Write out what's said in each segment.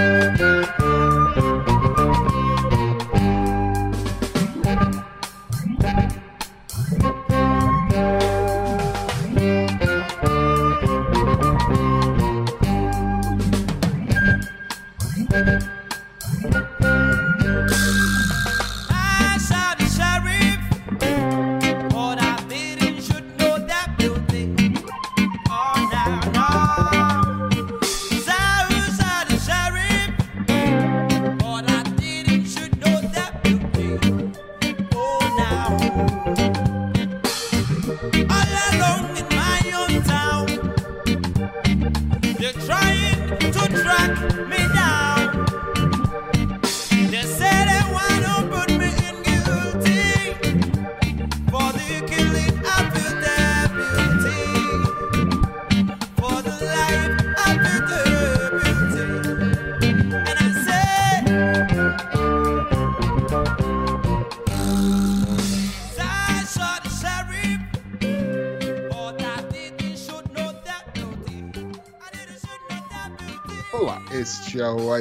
Música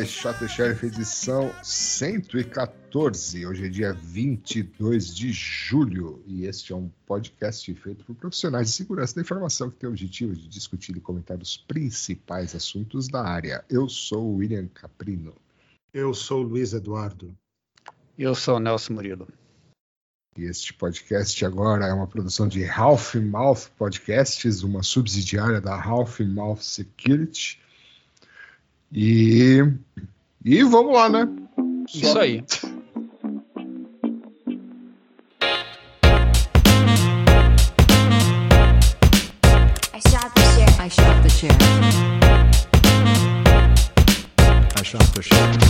Chato Sheriff, edição 114. Hoje é dia 22 de julho e este é um podcast feito por profissionais de segurança da informação que tem o objetivo de discutir e comentar os principais assuntos da área. Eu sou o William Caprino. Eu sou o Luiz Eduardo. Eu sou o Nelson Murilo. E este podcast agora é uma produção de Half Mouth Podcasts, uma subsidiária da Half Mouth Security. E, e vamos lá, né? Só... Isso aí. I shot the chair. I shot the chair. I shot the chair.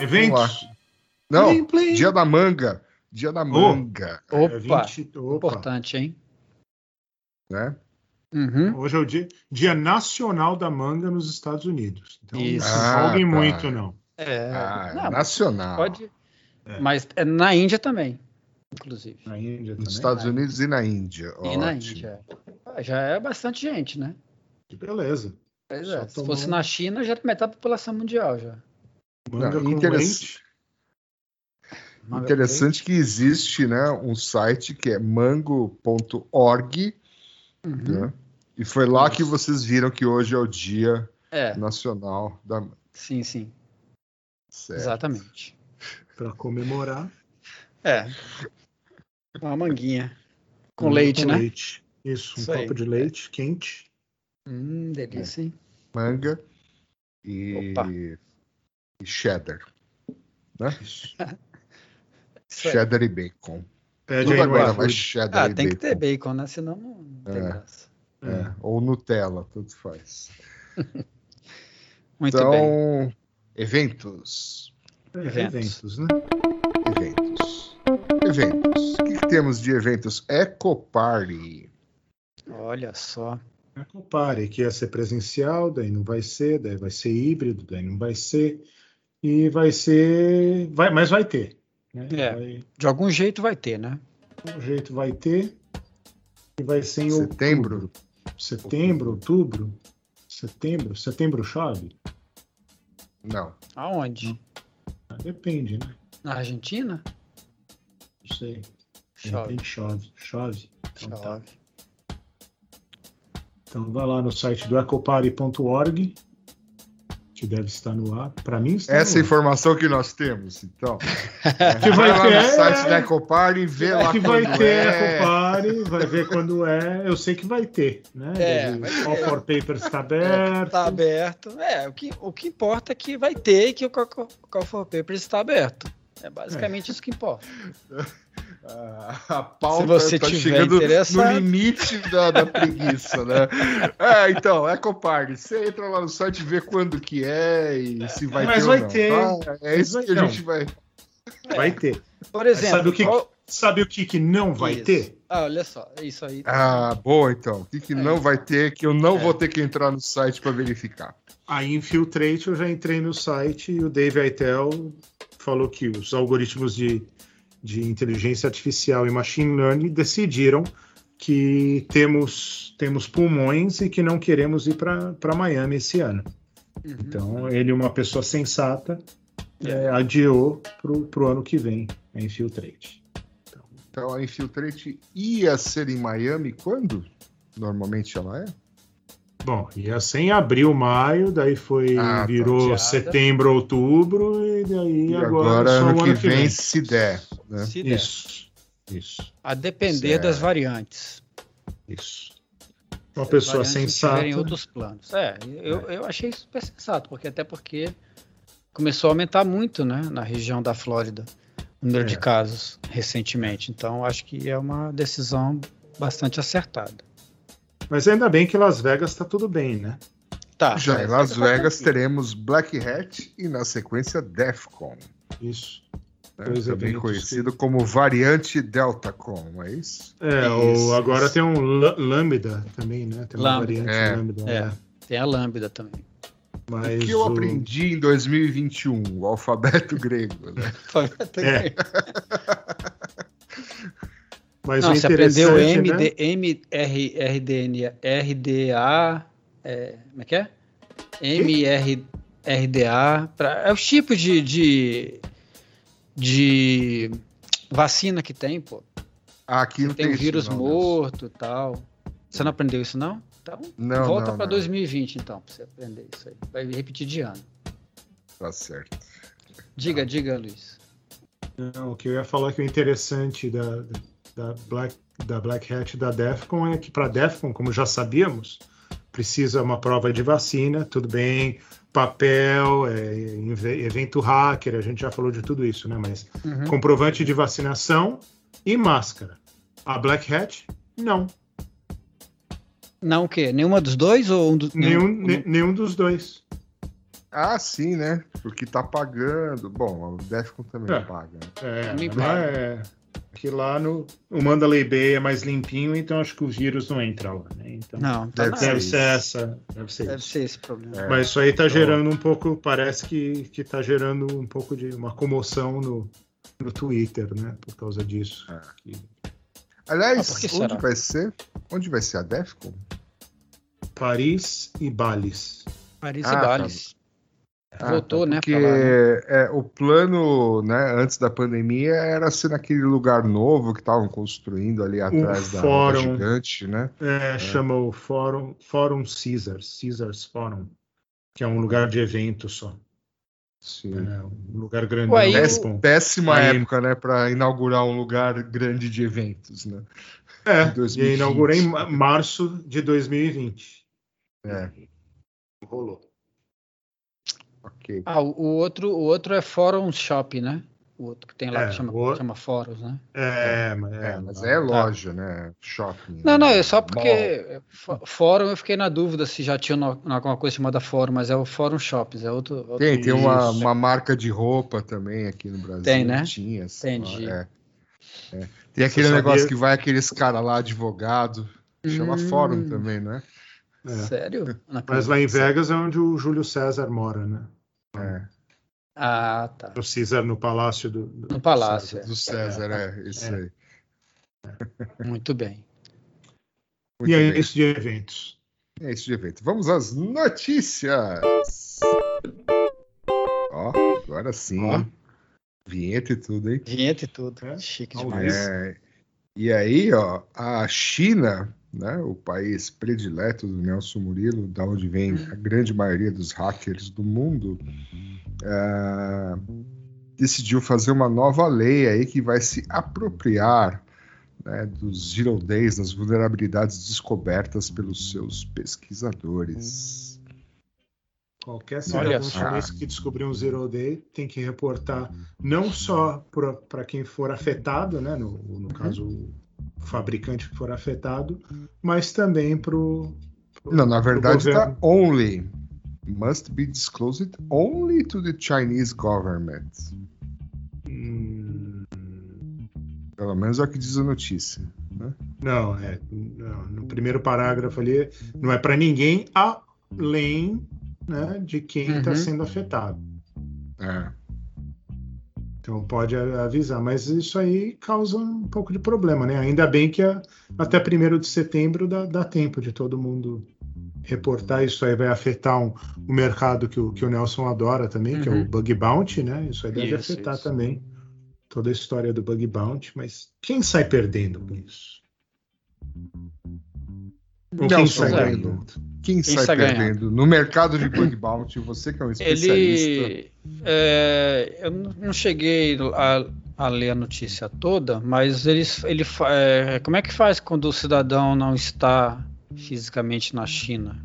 Eventos. Não, plim, plim. dia da manga. Dia da manga. Oh, opa, é 20, opa, importante, hein? Né? Uhum. Hoje é o dia, dia Nacional da Manga nos Estados Unidos. Então Isso. não ah, tá. muito, não. É, ah, não, nacional. Pode, é. Mas é na Índia também, inclusive. Na Índia Nos Estados Unidos e na Índia. E Ótimo. na Índia. Ah, já é bastante gente, né? Que beleza. Pois é. Se fosse na China, já era metade da população mundial já. Manga não, interessante. Interessante que existe né, um site que é mango.org, uhum. né? e foi lá Isso. que vocês viram que hoje é o Dia é. Nacional da Sim, sim. Certo. Exatamente. Para comemorar. É. Uma manguinha. Com leite, com né? Leite. Isso, um Isso copo aí. de leite quente. Hum, delícia, hein? Manga e, e cheddar. Né? cheddar e bacon. Pede Tudo agora vai cheddar ah, e tem bacon. que ter bacon, né? Senão não tem é, graça. É. Ou Nutella, tudo faz. Muito então, bem. eventos. Eventos. eventos, né? Eventos. Eventos. O que, que temos de eventos? Eco Party. Olha só. Eco Party, que ia ser presencial, daí não vai ser, daí vai ser híbrido, daí não vai ser. E vai ser. Vai, mas vai ter. Né? É, vai... De algum jeito vai ter, né? De algum jeito vai ter. E vai ser em setembro. Outubro. Setembro, outubro. Setembro. Setembro chove? Não. Aonde? Não. Ah, depende, né? Na Argentina? Não sei. Chove. chove. Chove. Então, tá. chove. Tá. Então vai lá no site do ecopare.org que deve estar no ar. Para mim, está essa informação que nós temos, então. que vai, vai ter, lá no site da Ecopar e vê é lá que vai ter é. Ecopare, vai ver quando é. Eu sei que vai ter, né? É, o Call for Papers está aberto. Está aberto. É, o que, o que importa é que vai ter e que o Call for Papers está aberto. É basicamente é. isso que importa. a pauta Se você tá chegando no limite da, da preguiça, né? É, então, Ecopard, você entra lá no site, vê quando que é e se vai Mas ter vai ter. Tá? É isso que a gente vai... Vai ter. Por exemplo... Sabe o que, qual... sabe o que, que não vai isso. ter? Ah, olha só, é isso aí. Ah, boa então. O que, que é. não vai ter que eu não é. vou ter que entrar no site para verificar? A Infiltrate eu já entrei no site e o Dave Aitel falou que os algoritmos de de inteligência artificial e machine learning decidiram que temos, temos pulmões e que não queremos ir para Miami esse ano. Uhum. Então, ele, uma pessoa sensata, é, adiou para o ano que vem a Infiltrate. Então, então, a Infiltrate ia ser em Miami quando? Normalmente ela é? Bom, ia ser em abril, maio, daí foi ah, tá. virou tá setembro, outubro e daí e agora, agora ano, ano que, vem, vem, se der. Né? Se der. Isso. Isso. A depender certo. das variantes. Isso. Uma pessoa sensata. em outros planos. É, eu, é. eu achei super sensato, porque até porque começou a aumentar muito, né, na região da Flórida, o número é. de casos recentemente. Então, acho que é uma decisão bastante acertada. Mas ainda bem que Las Vegas está tudo bem, né? Tá. Já em Las Vegas teremos Black Hat e na sequência Defcon. Isso. Né? Também conhecido que... como variante Deltacon, é isso? É, isso, ou agora isso. tem um Lambda também, né? Tem uma Lambda. variante é. Lambda. É. Tem a Lambda também. Mas o que eu o... aprendi em 2021? O alfabeto grego, né? alfabeto é. grego. Mas Não, você aprendeu MD, né? MR, RDN, RDA, é, como é que é? MR, RDA, pra, é o tipo de, de, de vacina que tem, pô. Aqui não tem, tem um vírus não, morto e tal. Você não aprendeu isso, não? Então, não, volta para 2020, então, para você aprender isso aí. Vai repetir de ano. Tá certo. Diga, tá. diga, Luiz. Não, o que eu ia falar que o interessante da, da Black, da Black Hat da DEFCON é que para DEFCON, como já sabíamos, precisa uma prova de vacina, tudo bem, papel, é, evento hacker, a gente já falou de tudo isso, né? Mas uhum. comprovante de vacinação e máscara. A Black Hat, não. Não o quê? Nenhuma dos dois ou um do... nenhum, nenhum, nenhum dos dois. Ah, sim, né? Porque tá pagando. Bom, o Defcon também é. paga. Né? É, também paga. É, que lá no o Mandalay Bay é mais limpinho, então acho que o vírus não entra lá, né? Então, não, tá deve, deve ser essa, deve ser, deve ser esse problema. É, Mas isso aí tá então... gerando um pouco, parece que que tá gerando um pouco de uma comoção no, no Twitter, né? Por causa disso. É. Aliás, ah, onde vai ser? Onde vai ser a Defcon? Paris e Bales. Paris ah, e Bales. Tá. Ah, Voltou, tá, né? Porque né? É, o plano, né, antes da pandemia, era ser naquele lugar novo que estavam construindo ali atrás da fórum, gigante, né? É, é, chama o Fórum, Fórum Caesars, Caesars Forum, que é um lugar de evento só. Sim. É, um lugar grande. Ué, eu... Péssima Aí... época, né, para inaugurar um lugar grande de eventos, né? É, e inaugurei em março de 2020. É. Rolou. Okay. Ah, o, outro, o outro é Forum Shop, né? O outro que tem lá é, que chama, o... chama Fóruns, né? É, mas é, é mas é loja, tá. né? Shopping. Não, não, é só porque Fórum eu fiquei na dúvida se já tinha alguma coisa chamada Fórum, mas é o Fórum Shops, é outro. outro... Tem, tem uma, uma marca de roupa também aqui no Brasil. Tem, né? Tinha. Entendi. É. É. Tem aquele Você negócio sabia... que vai aqueles caras lá, advogado, chama hum... Fórum também, né? É. Sério? Mas lá em Vegas é onde o Júlio César mora, né? É. Ah, tá. O César no Palácio do, do No Palácio. Do César, é, é isso é. aí. Muito bem. Muito e é bem. isso de eventos. É isso de eventos. Vamos às notícias. Ó, agora sim. Ó. Vinheta e tudo, hein? Vinheta e tudo. É? Chique demais. É. E aí, ó, a China né, o país predileto do Nelson Murilo, da onde vem uhum. a grande maioria dos hackers do mundo, é, decidiu fazer uma nova lei aí que vai se apropriar né, dos zero days, das vulnerabilidades descobertas pelos seus pesquisadores. Qualquer cidadão chinês que descobrir um zero day tem que reportar não só para quem for afetado, né, no, no caso fabricante que for afetado, mas também para o. Não, na verdade está only. Must be disclosed only to the Chinese government. Hum... Pelo menos é o que diz a notícia. Né? Não, é, não, no primeiro parágrafo ali, não é para ninguém além né, de quem está uhum. sendo afetado. É. Então pode avisar, mas isso aí causa um pouco de problema, né? Ainda bem que a, até 1 de setembro dá, dá, tempo de todo mundo reportar. Isso aí vai afetar um, um mercado que o, que o Nelson adora também, uhum. que é o uhum. Bug Bounty, né? Isso aí deve isso, afetar isso. também toda a história do Bug Bounty, mas quem sai perdendo com isso? Ou quem sai ganhando? Quem, quem sai, sai perdendo? No mercado de bug bounty, você que é um especialista. Ele, é, eu não cheguei a, a, ler a notícia toda, mas ele, ele é, como é que faz quando o cidadão não está fisicamente na China?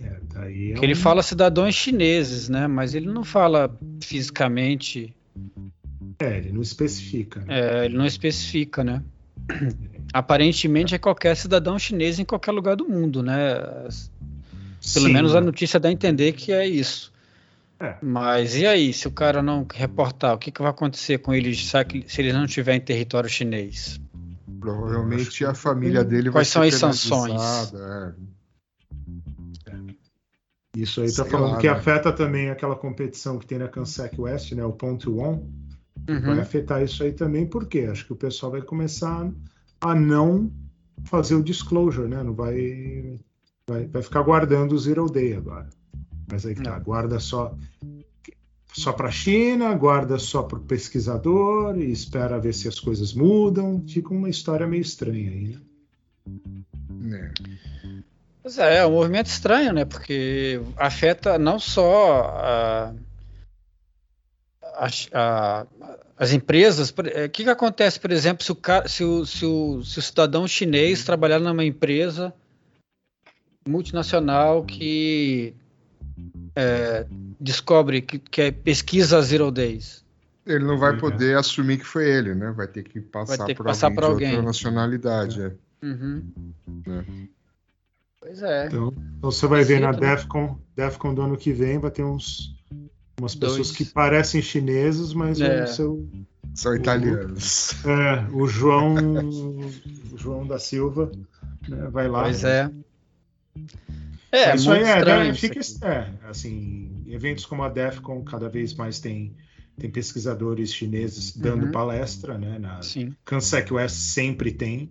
É, daí é um... ele fala cidadãos chineses, né? Mas ele não fala fisicamente. É, ele não especifica. Né? É, ele não especifica, né? Aparentemente é qualquer cidadão chinês em qualquer lugar do mundo, né? Pelo Sim. menos a notícia dá a entender que é isso. É. Mas e aí, se o cara não reportar, o que, que vai acontecer com ele se ele não estiver em território chinês? Provavelmente a família dele Quais vai ser Quais são as sanções? É. Isso aí está falando lá, que né? afeta também aquela competição que tem na Kansec West, né? O Ponto One. Uhum. Vai afetar isso aí também, porque acho que o pessoal vai começar a não fazer o disclosure, né? Não vai, vai, vai ficar guardando o zero day agora. Mas aí tá, guarda só só para a China, guarda só para o pesquisador e espera ver se as coisas mudam. Fica uma história meio estranha aí, né? É. Pois é, é um movimento estranho, né? Porque afeta não só a, a, a as empresas, o é, que, que acontece, por exemplo, se o, se o, se o, se o cidadão chinês trabalhar numa empresa multinacional que é, descobre que, que é pesquisa Zero Days? Ele não vai poder assumir que foi ele, né? Vai ter que passar, ter que por, passar alguém por alguém de outra nacionalidade. É. Uhum. É. Pois é. Então, então você vai ver na né? DEFCON, DEFCON do ano que vem, vai ter uns Umas pessoas Dois. que parecem chineses, mas é. seu, são italianos. O, é, o João, o João da Silva né, vai lá. Pois é. É, isso aí é, né, fica, é, assim, eventos como a DEFCON cada vez mais tem, tem pesquisadores chineses dando uhum. palestra, né? Na Sim. Cansec West sempre tem.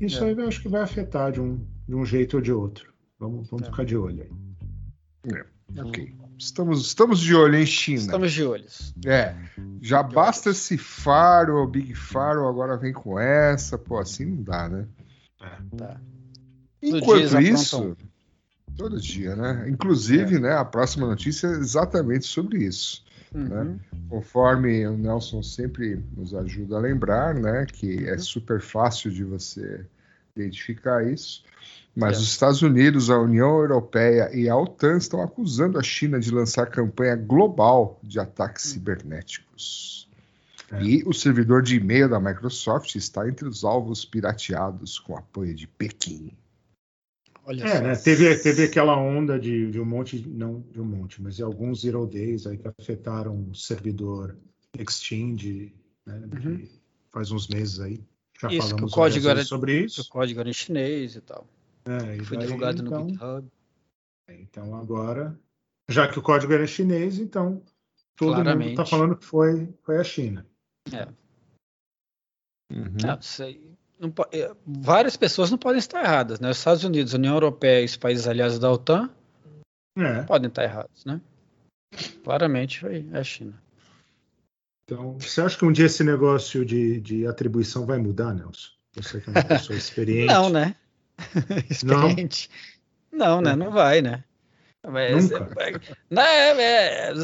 Isso é. aí eu acho que vai afetar de um, de um jeito ou de outro. Vamos, vamos é. ficar de olho aí. É. Ok. Estamos, estamos de olho em China. Estamos de olhos. É. Já de basta olhos. esse faro, o Big Faro, agora vem com essa. Pô, assim não dá, né? É. Tá. Enquanto isso, todo dia, né? Inclusive, é. né, a próxima notícia é exatamente sobre isso. Uhum. Né? Conforme o Nelson sempre nos ajuda a lembrar, né, que é uhum. super fácil de você identificar isso. Mas é. os Estados Unidos, a União Europeia e a OTAN estão acusando a China de lançar campanha global de ataques hum. cibernéticos. É. E o servidor de e-mail da Microsoft está entre os alvos pirateados com apoio de Pequim. Olha é, né? teve, teve aquela onda de, de, um monte, não de um monte, mas de alguns zero days aí que afetaram o servidor Exchange, né, uhum. faz uns meses aí. Já isso, falamos o código era, sobre isso. O código era em chinês e tal. É, Foi daí, divulgado então, no GitHub. Então agora, já que o código era chinês, então todo Claramente. mundo está falando que foi, foi a China. É. Uhum. Não, sei. Não, é, várias pessoas não podem estar erradas, né? Os Estados Unidos, União Europeia e os países aliados da OTAN é. podem estar errados, né? Claramente foi a China. Então, você acha que um dia esse negócio de, de atribuição vai mudar, Nelson? Você que é uma pessoa experiente. Não, né? experiente. Não. não, né? Não vai, né? Mas, Nunca. É, é, é,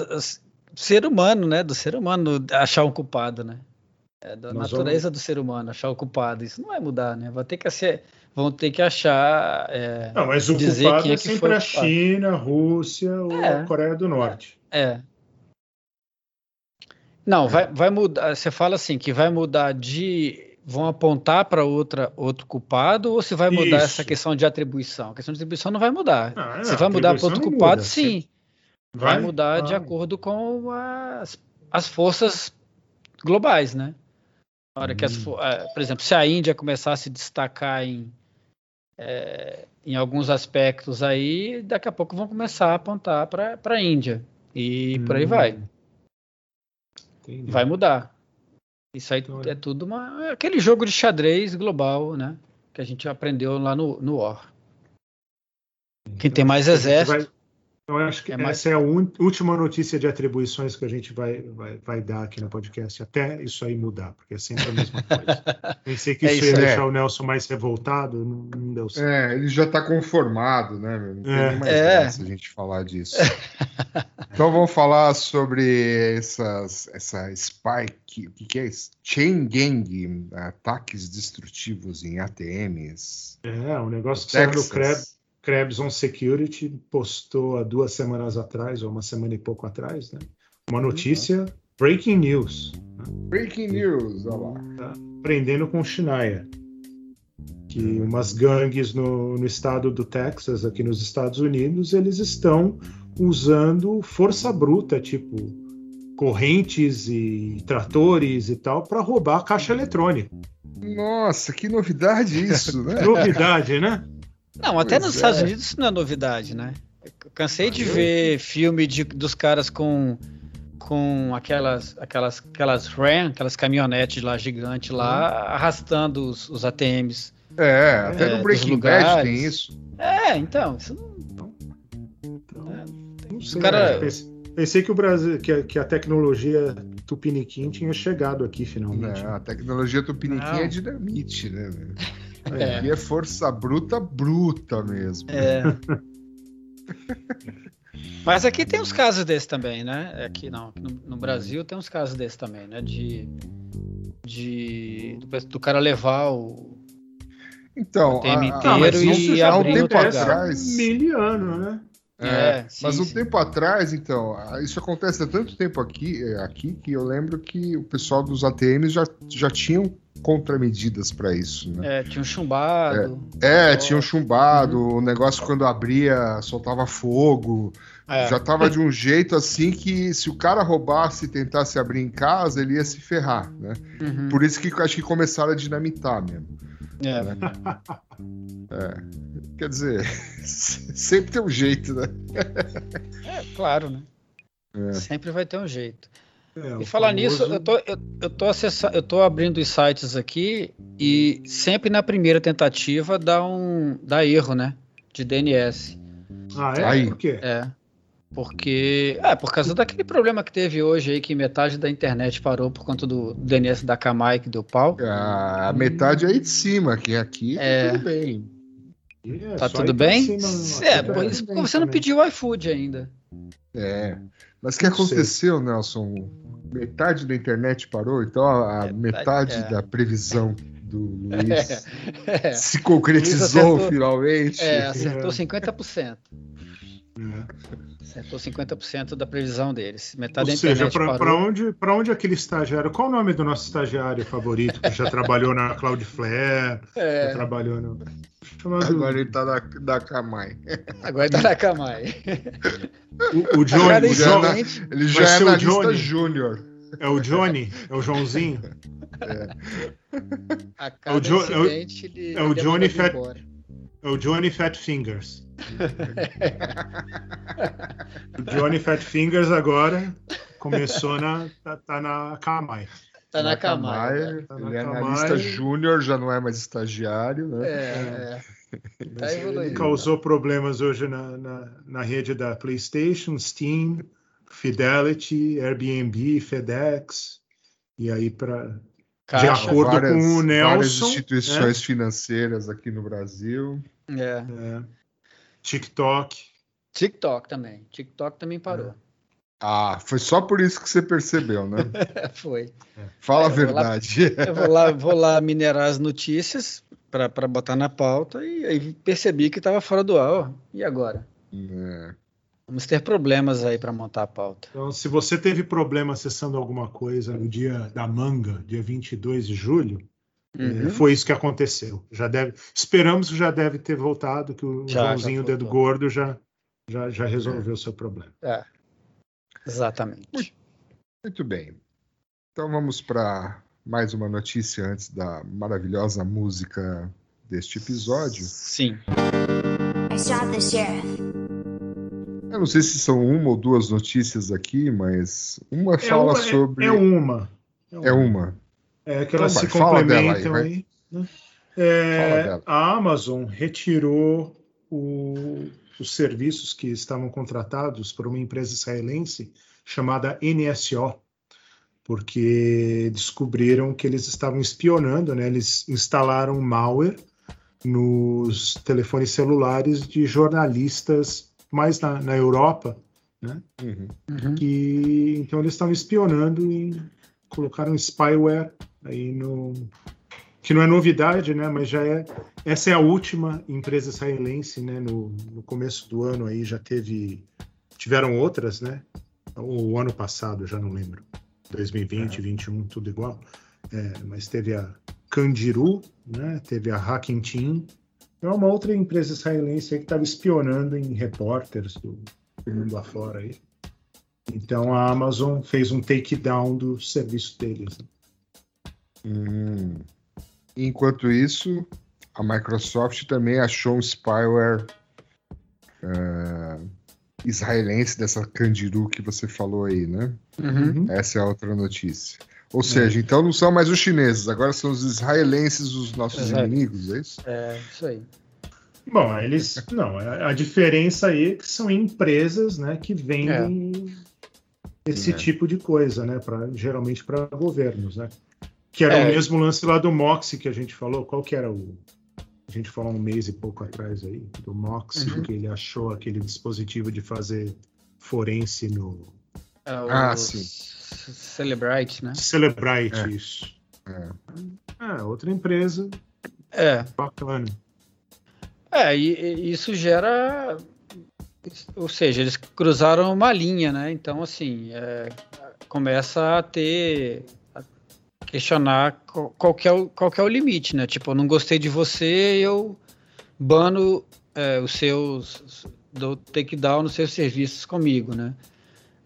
ser humano, né? Do ser humano achar um culpado, né? É da Nós natureza vamos... do ser humano achar o culpado. Isso não vai mudar, né? Vai ter que ser, vão ter que achar. É, não, mas o dizer culpado quem é, é sempre a China, a Rússia ou é, a Coreia do Norte. É. Não, vai, vai mudar. Você fala assim que vai mudar de vão apontar para outra outro culpado ou se vai mudar Isso. essa questão de atribuição? A questão de atribuição não vai mudar. Ah, se vai mudar para outro culpado, muda. sim. Vai, vai mudar ah. de acordo com as, as forças globais, né? Na hora hum. que as, hum. É, por exemplo, se a Índia começar a se destacar em, é, em alguns aspectos aí, daqui a pouco vão começar a apontar para a Índia. E hum. por aí vai. Entendi. vai mudar. Isso aí então, é, tudo uma, aquele jogo de xadrez global, né? Que a gente aprendeu lá no, no War. Quem tem mais exército. Eu acho que é mais... essa é a última notícia de atribuições que a gente vai, vai, vai dar aqui no podcast, até isso aí mudar, porque é sempre a mesma coisa. Pensei que é isso, ia deixar o Nelson mais revoltado, não, não deu certo. É, ele já está conformado, né? Não tem é. mais é. a gente falar disso. então vamos falar sobre essas, essa Spike, o que, que é isso? Chain Gang, ataques destrutivos em ATMs. É, um negócio que saiu do Krebs Krebs on Security postou há duas semanas atrás, ou uma semana e pouco atrás, né? Uma notícia, breaking news. Né? Breaking news, olha lá. Tá prendendo com Shania. Que umas gangues no, no estado do Texas, aqui nos Estados Unidos, eles estão usando força bruta, tipo correntes e tratores e tal, para roubar a caixa eletrônica. Nossa, que novidade isso, né? novidade, né? Não, até pois nos é. Estados Unidos isso não é novidade, né? Eu cansei de ver filme de, dos caras com com aquelas aquelas aquelas RAM, aquelas caminhonetes lá gigantes lá hum. arrastando os, os ATMs. É, até é, no Breaking Bad tem isso. É, então, isso não, então, é, não sei, cara... pensei, pensei, que o Brasil que a, que a tecnologia Tupiniquim tinha chegado aqui finalmente. Não, a tecnologia Tupiniquim não. é dinamite, né? É. Aqui é força bruta, bruta mesmo. É. Mas aqui tem uns casos desses também, né? Aqui não, no, no, Brasil tem uns casos desses também, né? De, de do, do cara levar o então, o inteiro e há um tempo atrás, miliano, né? É, é sim, mas um sim. tempo atrás, então, isso acontece há tanto tempo aqui, é, aqui que eu lembro que o pessoal dos ATMs já, já tinham contramedidas para isso, né? É, tinha um chumbado. É, é tinha um chumbado, uhum. o negócio quando abria soltava fogo. É. Já tava de um jeito assim que se o cara roubasse e tentasse abrir em casa, ele ia se ferrar, né? Uhum. Por isso que acho que começaram a dinamitar mesmo. É. Né? é. Quer dizer, sempre tem um jeito, né? é, claro, né? É. Sempre vai ter um jeito. É, e falar famoso... nisso, eu tô, eu, eu, tô acessa... eu tô abrindo os sites aqui e sempre na primeira tentativa dá um dá erro, né? De DNS. Ah, é? Aí. Por quê? É. Porque. É, por causa daquele problema que teve hoje aí, que metade da internet parou por conta do DNS da Kamai que deu pau. Ah, a metade aí de cima, que aqui é... tudo bem. É, tá tudo bem? Cima, é, por isso você não pediu o iFood ainda. É. Mas o que aconteceu, Nelson? Metade da internet parou, então a, metade, metade é. da previsão do Luiz é, se concretizou acertou, finalmente. É, acertou 50%. Acertou 50% da previsão deles. Metade Ou seja, para onde, onde aquele estagiário. Qual o nome do nosso estagiário favorito que já trabalhou na Cloudflare? É. Já trabalhou no. Chamado... Agora ele está na, na Camai. Agora ele está na Camai. O, o Johnny. O John, ele já é analista júnior. É o Johnny? É o Joãozinho? É. A cada é o, jo é o, é o Johnny Fat, é o Johnny Fat Fingers. o Johnny Fat Fingers agora começou na. tá, tá na Kamai. Tá na, na Kamai. Tá ele é analista júnior, já não é mais estagiário, né? É, é. Tá ele causou problemas hoje na, na, na, rede da PlayStation, Steam, Fidelity, Airbnb, FedEx. E aí, para de acordo várias, com o Nelson. Várias instituições é. financeiras aqui no Brasil. É. é. TikTok. TikTok também. TikTok também parou. Ah, foi só por isso que você percebeu, né? foi. Fala a verdade. Vou lá, eu vou lá, vou lá minerar as notícias para botar na pauta e aí percebi que estava fora do ar. E agora? É. Vamos ter problemas aí para montar a pauta. Então, se você teve problema acessando alguma coisa no dia da manga, dia 22 de julho, uhum. foi isso que aconteceu. Já deve, esperamos que já deve ter voltado, que o já, Joãozinho já Dedo Gordo já, já, já resolveu o seu problema. É. Exatamente. Muito, muito bem. Então vamos para mais uma notícia antes da maravilhosa música deste episódio. Sim. Eu não sei se são uma ou duas notícias aqui, mas uma é fala uma, sobre. É, uma. É uma. É, que elas então, se complementam aí. aí né? é, a Amazon retirou o, os serviços que estavam contratados por uma empresa israelense chamada NSO, porque descobriram que eles estavam espionando, né? Eles instalaram malware nos telefones celulares de jornalistas mais na, na Europa, né? Uhum. uhum. Que então eles estavam espionando e colocaram spyware aí no que não é novidade, né? Mas já é essa é a última empresa israelense, né? No, no começo do ano aí já teve tiveram outras, né? O ano passado já não lembro, 2020, é. 2021, tudo igual. É, mas teve a Candiru, né? Teve a Hacking Team. É uma outra empresa israelense que estava espionando em repórteres do, do mundo afora aí. Então a Amazon fez um takedown do serviço deles. Né? Hum. Enquanto isso, a Microsoft também achou um spyware uh, israelense dessa Candiru que você falou aí, né? Uhum. Essa é a outra notícia. Ou é. seja, então não são mais os chineses, agora são os israelenses os nossos é. inimigos, é isso? É, isso aí. Bom, eles. Não, a, diferença aí é que são empresas né, que vendem é. esse é. tipo de coisa, né? Pra, geralmente para governos, né? Que era é. o mesmo lance lá do Moxie que a gente falou. Qual que era o. A gente falou um mês e pouco atrás aí, do Moxie, uhum. que ele achou aquele dispositivo de fazer forense no. É, ah, sim. Celebrite, né? Celebrite, é. isso. É. é. outra empresa. É. Bacana. É, e, isso gera. Ou seja, eles cruzaram uma linha, né? Então, assim, é, começa a ter. Questionar qual, que é o, qual que é o limite, né? Tipo, eu não gostei de você, eu bano é, os seus. dou takedown nos seus serviços comigo, né?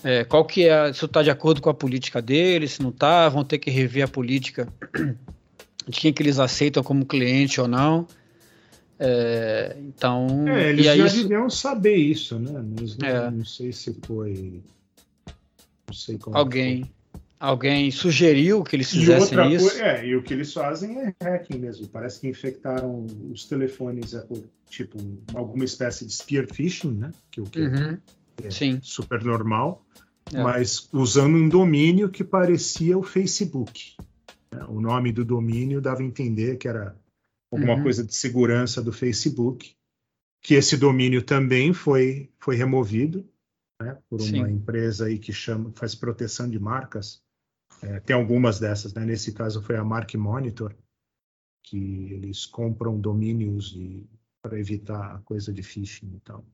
É, qual que é, se está de acordo com a política deles, se não está, vão ter que rever a política de quem que eles aceitam como cliente ou não. É, então, é, eles já isso... deviam saber isso, né? Não, é. não sei se foi, não sei como alguém, foi. Alguém sugeriu que eles fizessem e isso. Coisa, é, e o que eles fazem é hacking mesmo. Parece que infectaram os telefones, é, tipo alguma espécie de spear phishing, né? Que o que uhum. é Sim. super normal. É. mas usando um domínio que parecia o Facebook. O nome do domínio dava a entender que era alguma uhum. coisa de segurança do Facebook, que esse domínio também foi, foi removido né, por uma Sim. empresa aí que chama, faz proteção de marcas. É, tem algumas dessas, né? nesse caso foi a Mark Monitor, que eles compram domínios para evitar a coisa de phishing e tal.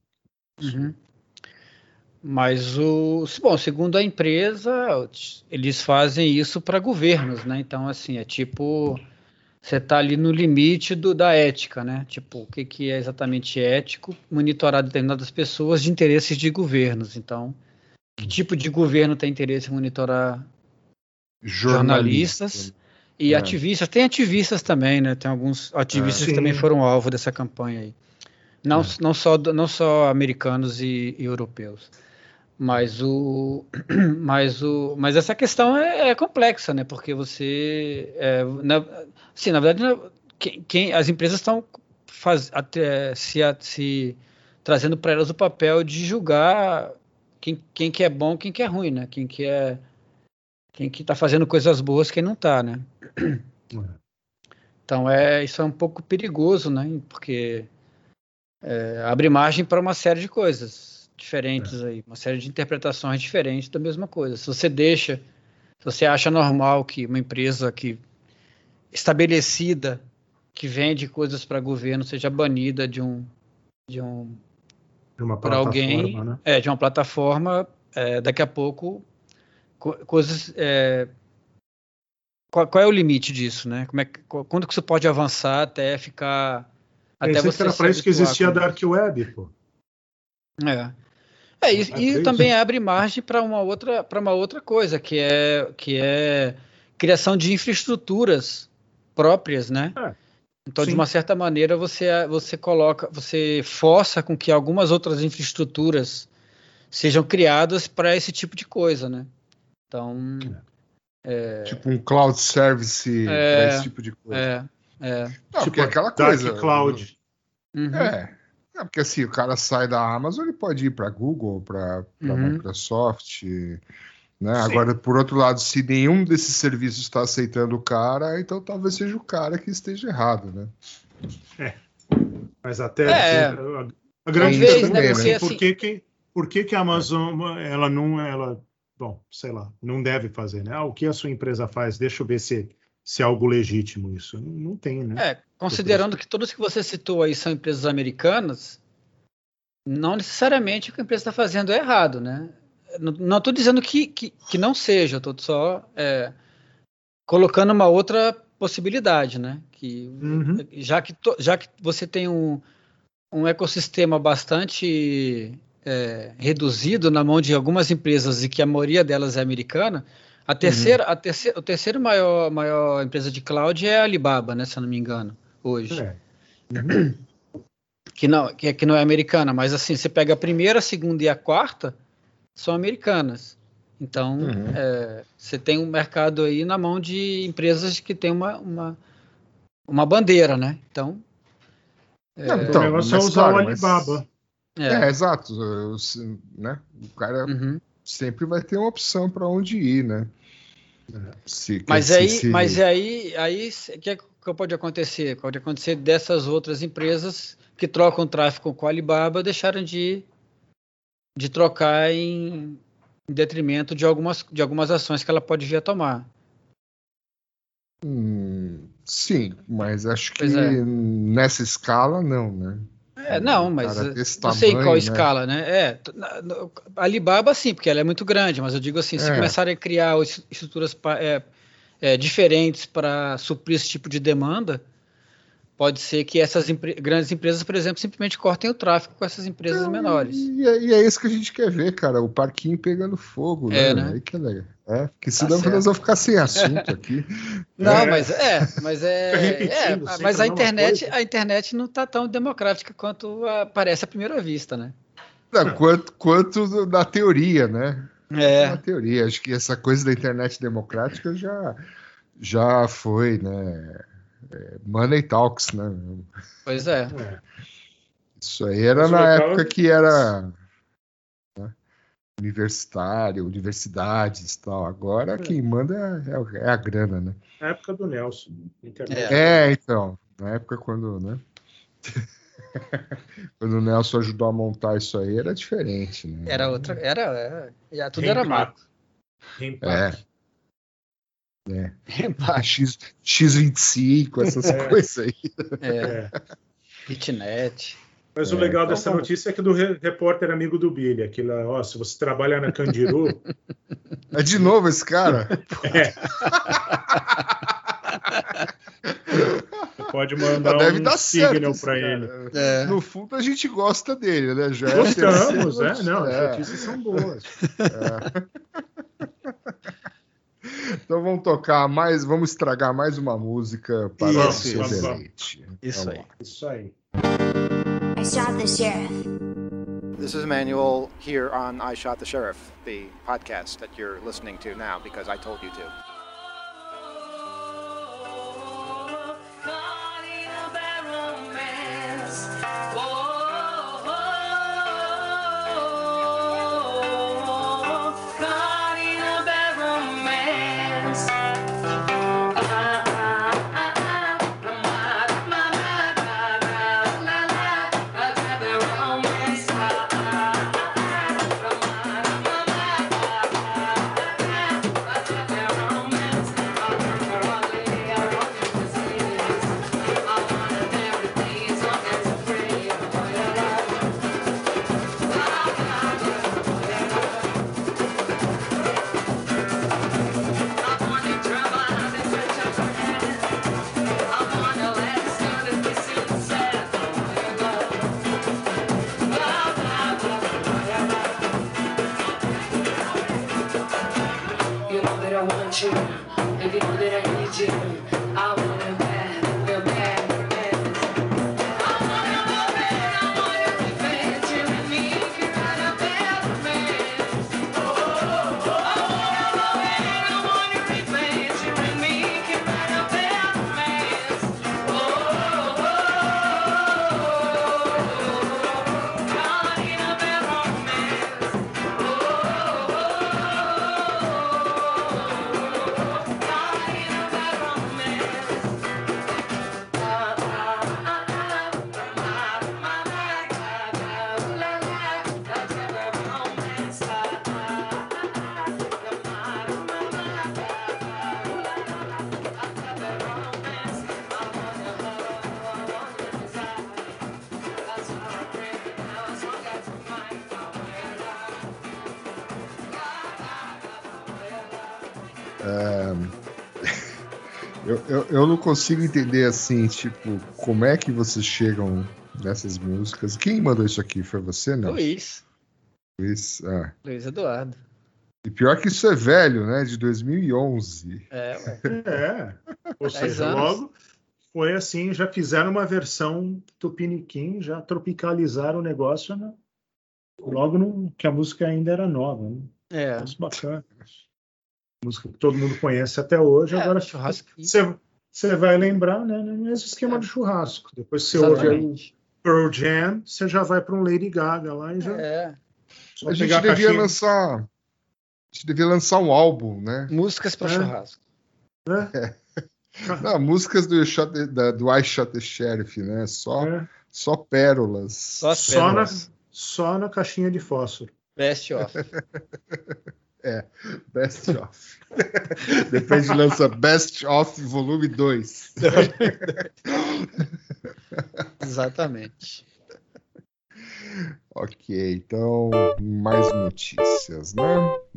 Uhum. Mas o, bom, segundo a empresa, eles fazem isso para governos, né? Então, assim, é tipo você está ali no limite do, da ética, né? Tipo, o que, que é exatamente ético? Monitorar determinadas pessoas de interesses de governos. Então, que tipo de governo tem interesse em monitorar jornalistas e é. ativistas? Tem ativistas também, né? Tem alguns ativistas é. que também foram alvo dessa campanha aí. Não, é. não, só, não só americanos e, e europeus. Mas o, mas o, mas essa questão é, é complexa, né? Porque você, é, na, sim, na verdade, quem, quem as empresas estão se, se trazendo para elas o papel de julgar quem, quem que é bom, quem que é ruim, né? Quem que é, quem que está fazendo coisas boas, quem não está, né? Então é, isso é um pouco perigoso, né? Porque é, abre margem para uma série de coisas diferentes é. aí, uma série de interpretações diferentes da mesma coisa. Se você deixa, se você acha normal que uma empresa que estabelecida que vende coisas para governo seja banida de um de um de uma por alguém, né? é, de uma plataforma, é, daqui a pouco co coisas é, qual, qual, é o limite disso, né? Como é quando que você pode avançar até ficar até você era para isso que existia a dark web, pô. É. É, e, e também abre margem para uma outra para uma outra coisa que é que é criação de infraestruturas próprias, né? É, então, sim. de uma certa maneira, você você coloca, você força com que algumas outras infraestruturas sejam criadas para esse tipo de coisa, né? Então. É, tipo um cloud service é, esse tipo de coisa. É, é. Não, tipo, é aquela coisa. Cloud. Uhum. É. é. Porque assim, o cara sai da Amazon, ele pode ir para Google, para uhum. Microsoft. Né? Agora, por outro lado, se nenhum desses serviços está aceitando o cara, então talvez seja o cara que esteja errado, né? É. Mas até é. a, a grande questão né? é assim, por que, que, por que, que a Amazon ela não ela bom, sei lá, não deve fazer, né? Ah, o que a sua empresa faz? Deixa eu ver se se é algo legítimo isso. Não, não tem, né? É, considerando que todos que você citou aí são empresas americanas, não necessariamente o que a empresa está fazendo é errado, né? Não estou dizendo que, que, que, não seja, estou só é, colocando uma outra possibilidade, né? Que, uhum. já, que to, já que você tem um, um ecossistema bastante é, reduzido na mão de algumas empresas e que a maioria delas é americana, a terceira, uhum. a terceira, o terceiro maior, maior empresa de cloud é a Alibaba, né? Se eu não me engano, hoje. É. Uhum. Que não, que, que não é americana, mas assim, você pega a primeira, a segunda e a quarta, são americanas. Então, uhum. é, você tem um mercado aí na mão de empresas que tem uma, uma, uma bandeira, né? Então, é, então, o negócio é usar claro, o Alibaba. Mas... É. é. exato. Né? O cara uhum. sempre vai ter uma opção para onde ir, né? Se, mas aí, se... mas aí, aí, o que, é que pode acontecer? Pode acontecer dessas outras empresas que trocam tráfego com a Alibaba deixarem de, de trocar em, em detrimento de algumas, de algumas ações que ela pode vir a tomar. Hum, sim, mas acho que é. nessa escala não, né? É, não, mas não tamanho, sei qual né? escala, né? É, a Alibaba sim, porque ela é muito grande, mas eu digo assim, se é. começarem a criar estruturas é, é, diferentes para suprir esse tipo de demanda, pode ser que essas empre grandes empresas, por exemplo, simplesmente cortem o tráfego com essas empresas é, menores. E é, e é, isso que a gente quer ver, cara, o parquinho pegando fogo, né? É, né? Aí que é legal. É, porque tá senão tá nós vamos ficar sem assunto aqui. Não, é. mas é, mas é, é mas a internet, a internet não está tão democrática quanto parece à primeira vista, né? Não, quanto, quanto na teoria, né? É. Na teoria, acho que essa coisa da internet democrática já já foi, né? É, money Talks, né? Pois é. é. Isso aí era Mas na época que era né, universitário, universidades e tal. Agora é. quem manda é, é, a grana, né? Na época do Nelson. É. então. Na época quando, né? quando o Nelson ajudou a montar isso aí era diferente, né? Era outra, era, era tudo era mato. É. É. X, X25, essas é. coisas aí. É. Hitnet. Mas o legal então, dessa notícia é que do repórter amigo do Billy, aquilo, ó, se você trabalha na Candiru. É de novo esse cara? É. Você pode mandar Deve um signal para ele. É. No fundo, a gente gosta dele, né? Já é Gostamos, é? Não, as é. notícias são boas. É. Então vamos tocar mais, vamos estragar mais uma música para o seu deleite. Isso aí. Isso aí. I shot the sheriff. This is Emmanuel here on I Shot the Sheriff, the podcast that you're listening to now because I told you to. Eu, não consigo entender assim, tipo, como é que vocês chegam nessas músicas. Quem mandou isso aqui? Foi você, não? Luiz. Luiz, ah. Luiz Eduardo. E pior que isso é velho, né? De 2011. É, ué. é. Ou seja, logo foi assim, já fizeram uma versão Tupiniquim, já tropicalizaram o negócio, né? Logo no, que a música ainda era nova, né? É. Isso bacana. Música que todo mundo conhece até hoje. É, agora você, você vai lembrar, né? No mesmo esquema é. de churrasco. Depois você Exatamente. ouve o Pearl Jam, você já vai para um Lady Gaga lá e já. É. a gente devia a lançar. A gente devia lançar um álbum, né? Músicas para é. churrasco. É. Não, músicas do, shot, da, do I Shot the Sheriff, né? Só, é. só pérolas. Só, só, na, só na caixinha de fósforo. Best of. é, Best of. Depois lança Best of Volume 2. Exatamente. Ok, então mais notícias, né?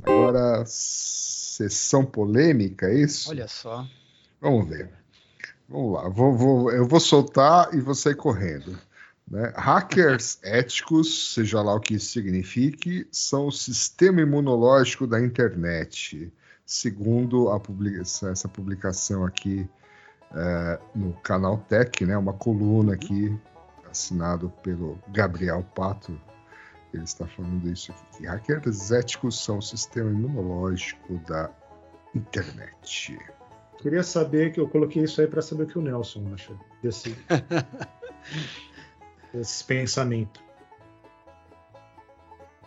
Agora, sessão polêmica, é isso? Olha só. Vamos ver. Vamos lá, vou, vou, eu vou soltar e vou sair correndo. Né? Hackers éticos, seja lá o que isso signifique, são o sistema imunológico da internet, segundo a publicação, essa publicação aqui é, no canal Tech, né? uma coluna aqui assinado pelo Gabriel Pato. Ele está falando isso aqui. Hackers éticos são o sistema imunológico da internet. Queria saber que eu coloquei isso aí para saber o que o Nelson acha desse, desse pensamento.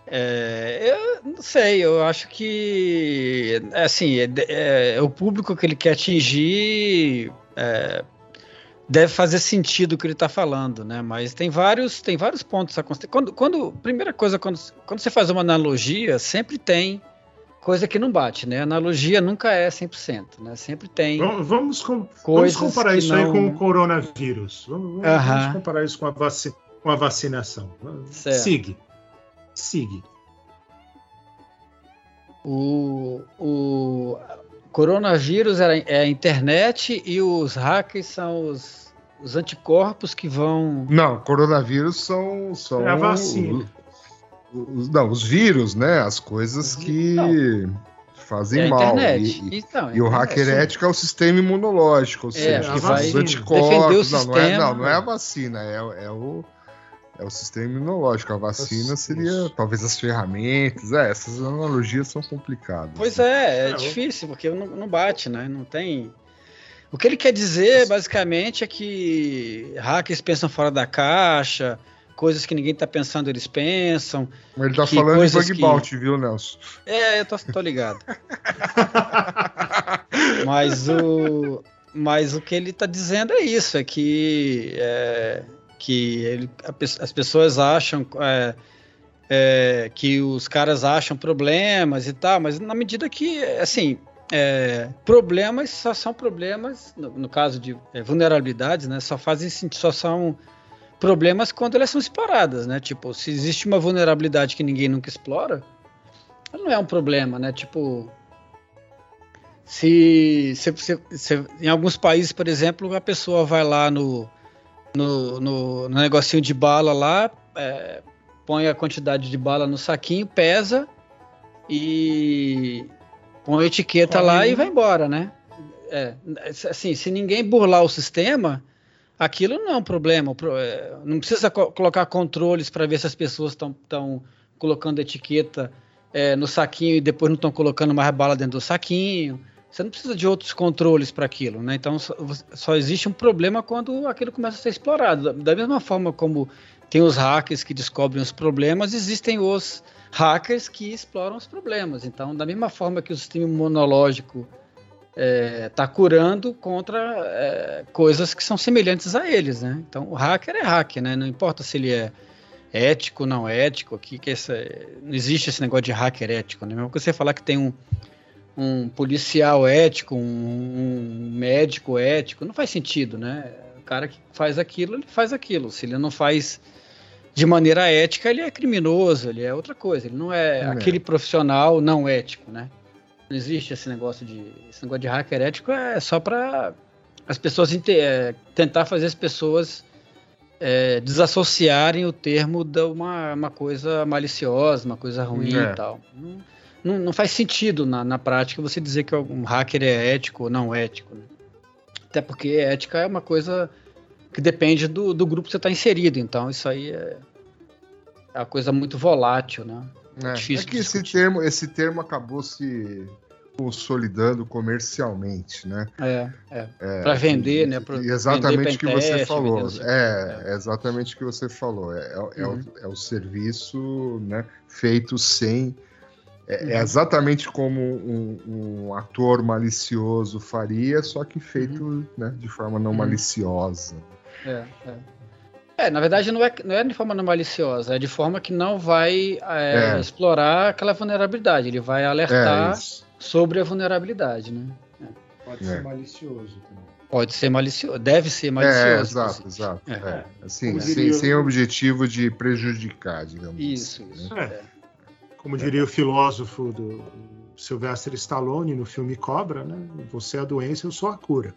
É, eu não sei, eu acho que assim é, é, o público que ele quer atingir é, deve fazer sentido o que ele está falando, né? Mas tem vários tem vários pontos a quando, quando primeira coisa quando, quando você faz uma analogia sempre tem coisa que não bate, né? A analogia nunca é 100%, né? Sempre tem. Vamos, com, vamos comparar isso não... aí com o coronavírus. Vamos, vamos, uh -huh. vamos comparar isso com a, vaci com a vacinação. Siga. Siga. O, o coronavírus é a internet e os hackers são os, os anticorpos que vão. Não, coronavírus são. são é a vacina os, não, os vírus, né? As coisas que não. fazem é mal. E, então, e o hacker ético é o sistema imunológico, ou é, seja, os anticorpos. Não, não, é, não, não é a vacina, é, é o. É o sistema imunológico. A vacina seria talvez as ferramentas. É, essas analogias são complicadas. Pois é, é, é difícil, porque não, não bate, né? Não tem. O que ele quer dizer, basicamente, é que hackers pensam fora da caixa, coisas que ninguém tá pensando, eles pensam. Ele tá falando de bug que... bounty, viu, Nelson? É, eu tô, tô ligado. mas, o, mas o que ele tá dizendo é isso, é que, é, que ele, as pessoas acham é, é, que os caras acham problemas e tal, mas na medida que, assim, é, problemas só são problemas, no, no caso de é, vulnerabilidades, né, só fazem só são problemas quando elas são exploradas, né? Tipo, se existe uma vulnerabilidade que ninguém nunca explora, não é um problema, né? Tipo, se, se, se, se em alguns países, por exemplo, a pessoa vai lá no, no, no, no negocinho de bala lá, é, põe a quantidade de bala no saquinho, pesa e põe a etiqueta lá e vai embora, né? É, assim, se ninguém burlar o sistema, aquilo não é um problema. É, não precisa co colocar controles para ver se as pessoas estão colocando etiqueta é, no saquinho e depois não estão colocando mais bala dentro do saquinho. Você não precisa de outros controles para aquilo, né? Então só, só, existe um problema quando aquilo começa a ser explorado. Da mesma forma como tem os hackers que descobrem os problemas, existem os hackers que exploram os problemas. Então, da mesma forma que o sistema imunológico está é, tá curando contra é, coisas que são semelhantes a eles, né? Então o hacker é hacker, né? Não importa se ele é ético, não ético, aqui que essa, não existe esse negócio de hacker ético, né? Mesmo que você falar que tem um, um policial ético, um, um, médico ético, não faz sentido, né? O cara que faz aquilo, ele faz aquilo. Se ele não faz de maneira ética, ele é criminoso, ele é outra coisa. Ele não é, é. aquele profissional não ético, né? Não existe esse negócio de. Esse negócio de hacker ético é só para as pessoas é, tentar fazer as pessoas é, desassociarem o termo de uma, uma coisa maliciosa, uma coisa ruim é. e tal. Não, não, faz sentido na, na prática você dizer que um hacker é ético ou não ético. Né? Até porque ética é uma coisa que depende do, do grupo que você está inserido. Então, isso aí é, é uma coisa muito volátil, né? É, é difícil é que esse termo, esse termo acabou se consolidando comercialmente, né? É, é. é para vender, né? Pra exatamente o que você falou. É, é, exatamente o que você falou. É, é, uhum. o, é o serviço né, feito sem. É, é uhum. exatamente como um, um, ator malicioso faria, só que feito uhum. né, de forma não uhum. maliciosa. É, é. É, na verdade não é, não é de forma não maliciosa, é de forma que não vai é, é. explorar aquela vulnerabilidade, ele vai alertar é sobre a vulnerabilidade, né? É. Pode ser malicioso também. Pode ser malicioso, deve ser malicioso. É, exato, exato. É. Assim, sem, sem objetivo de prejudicar, digamos isso, assim. Isso, né? Como diria o filósofo do Sylvester Stallone no filme Cobra, né? Você é a doença, eu sou a cura.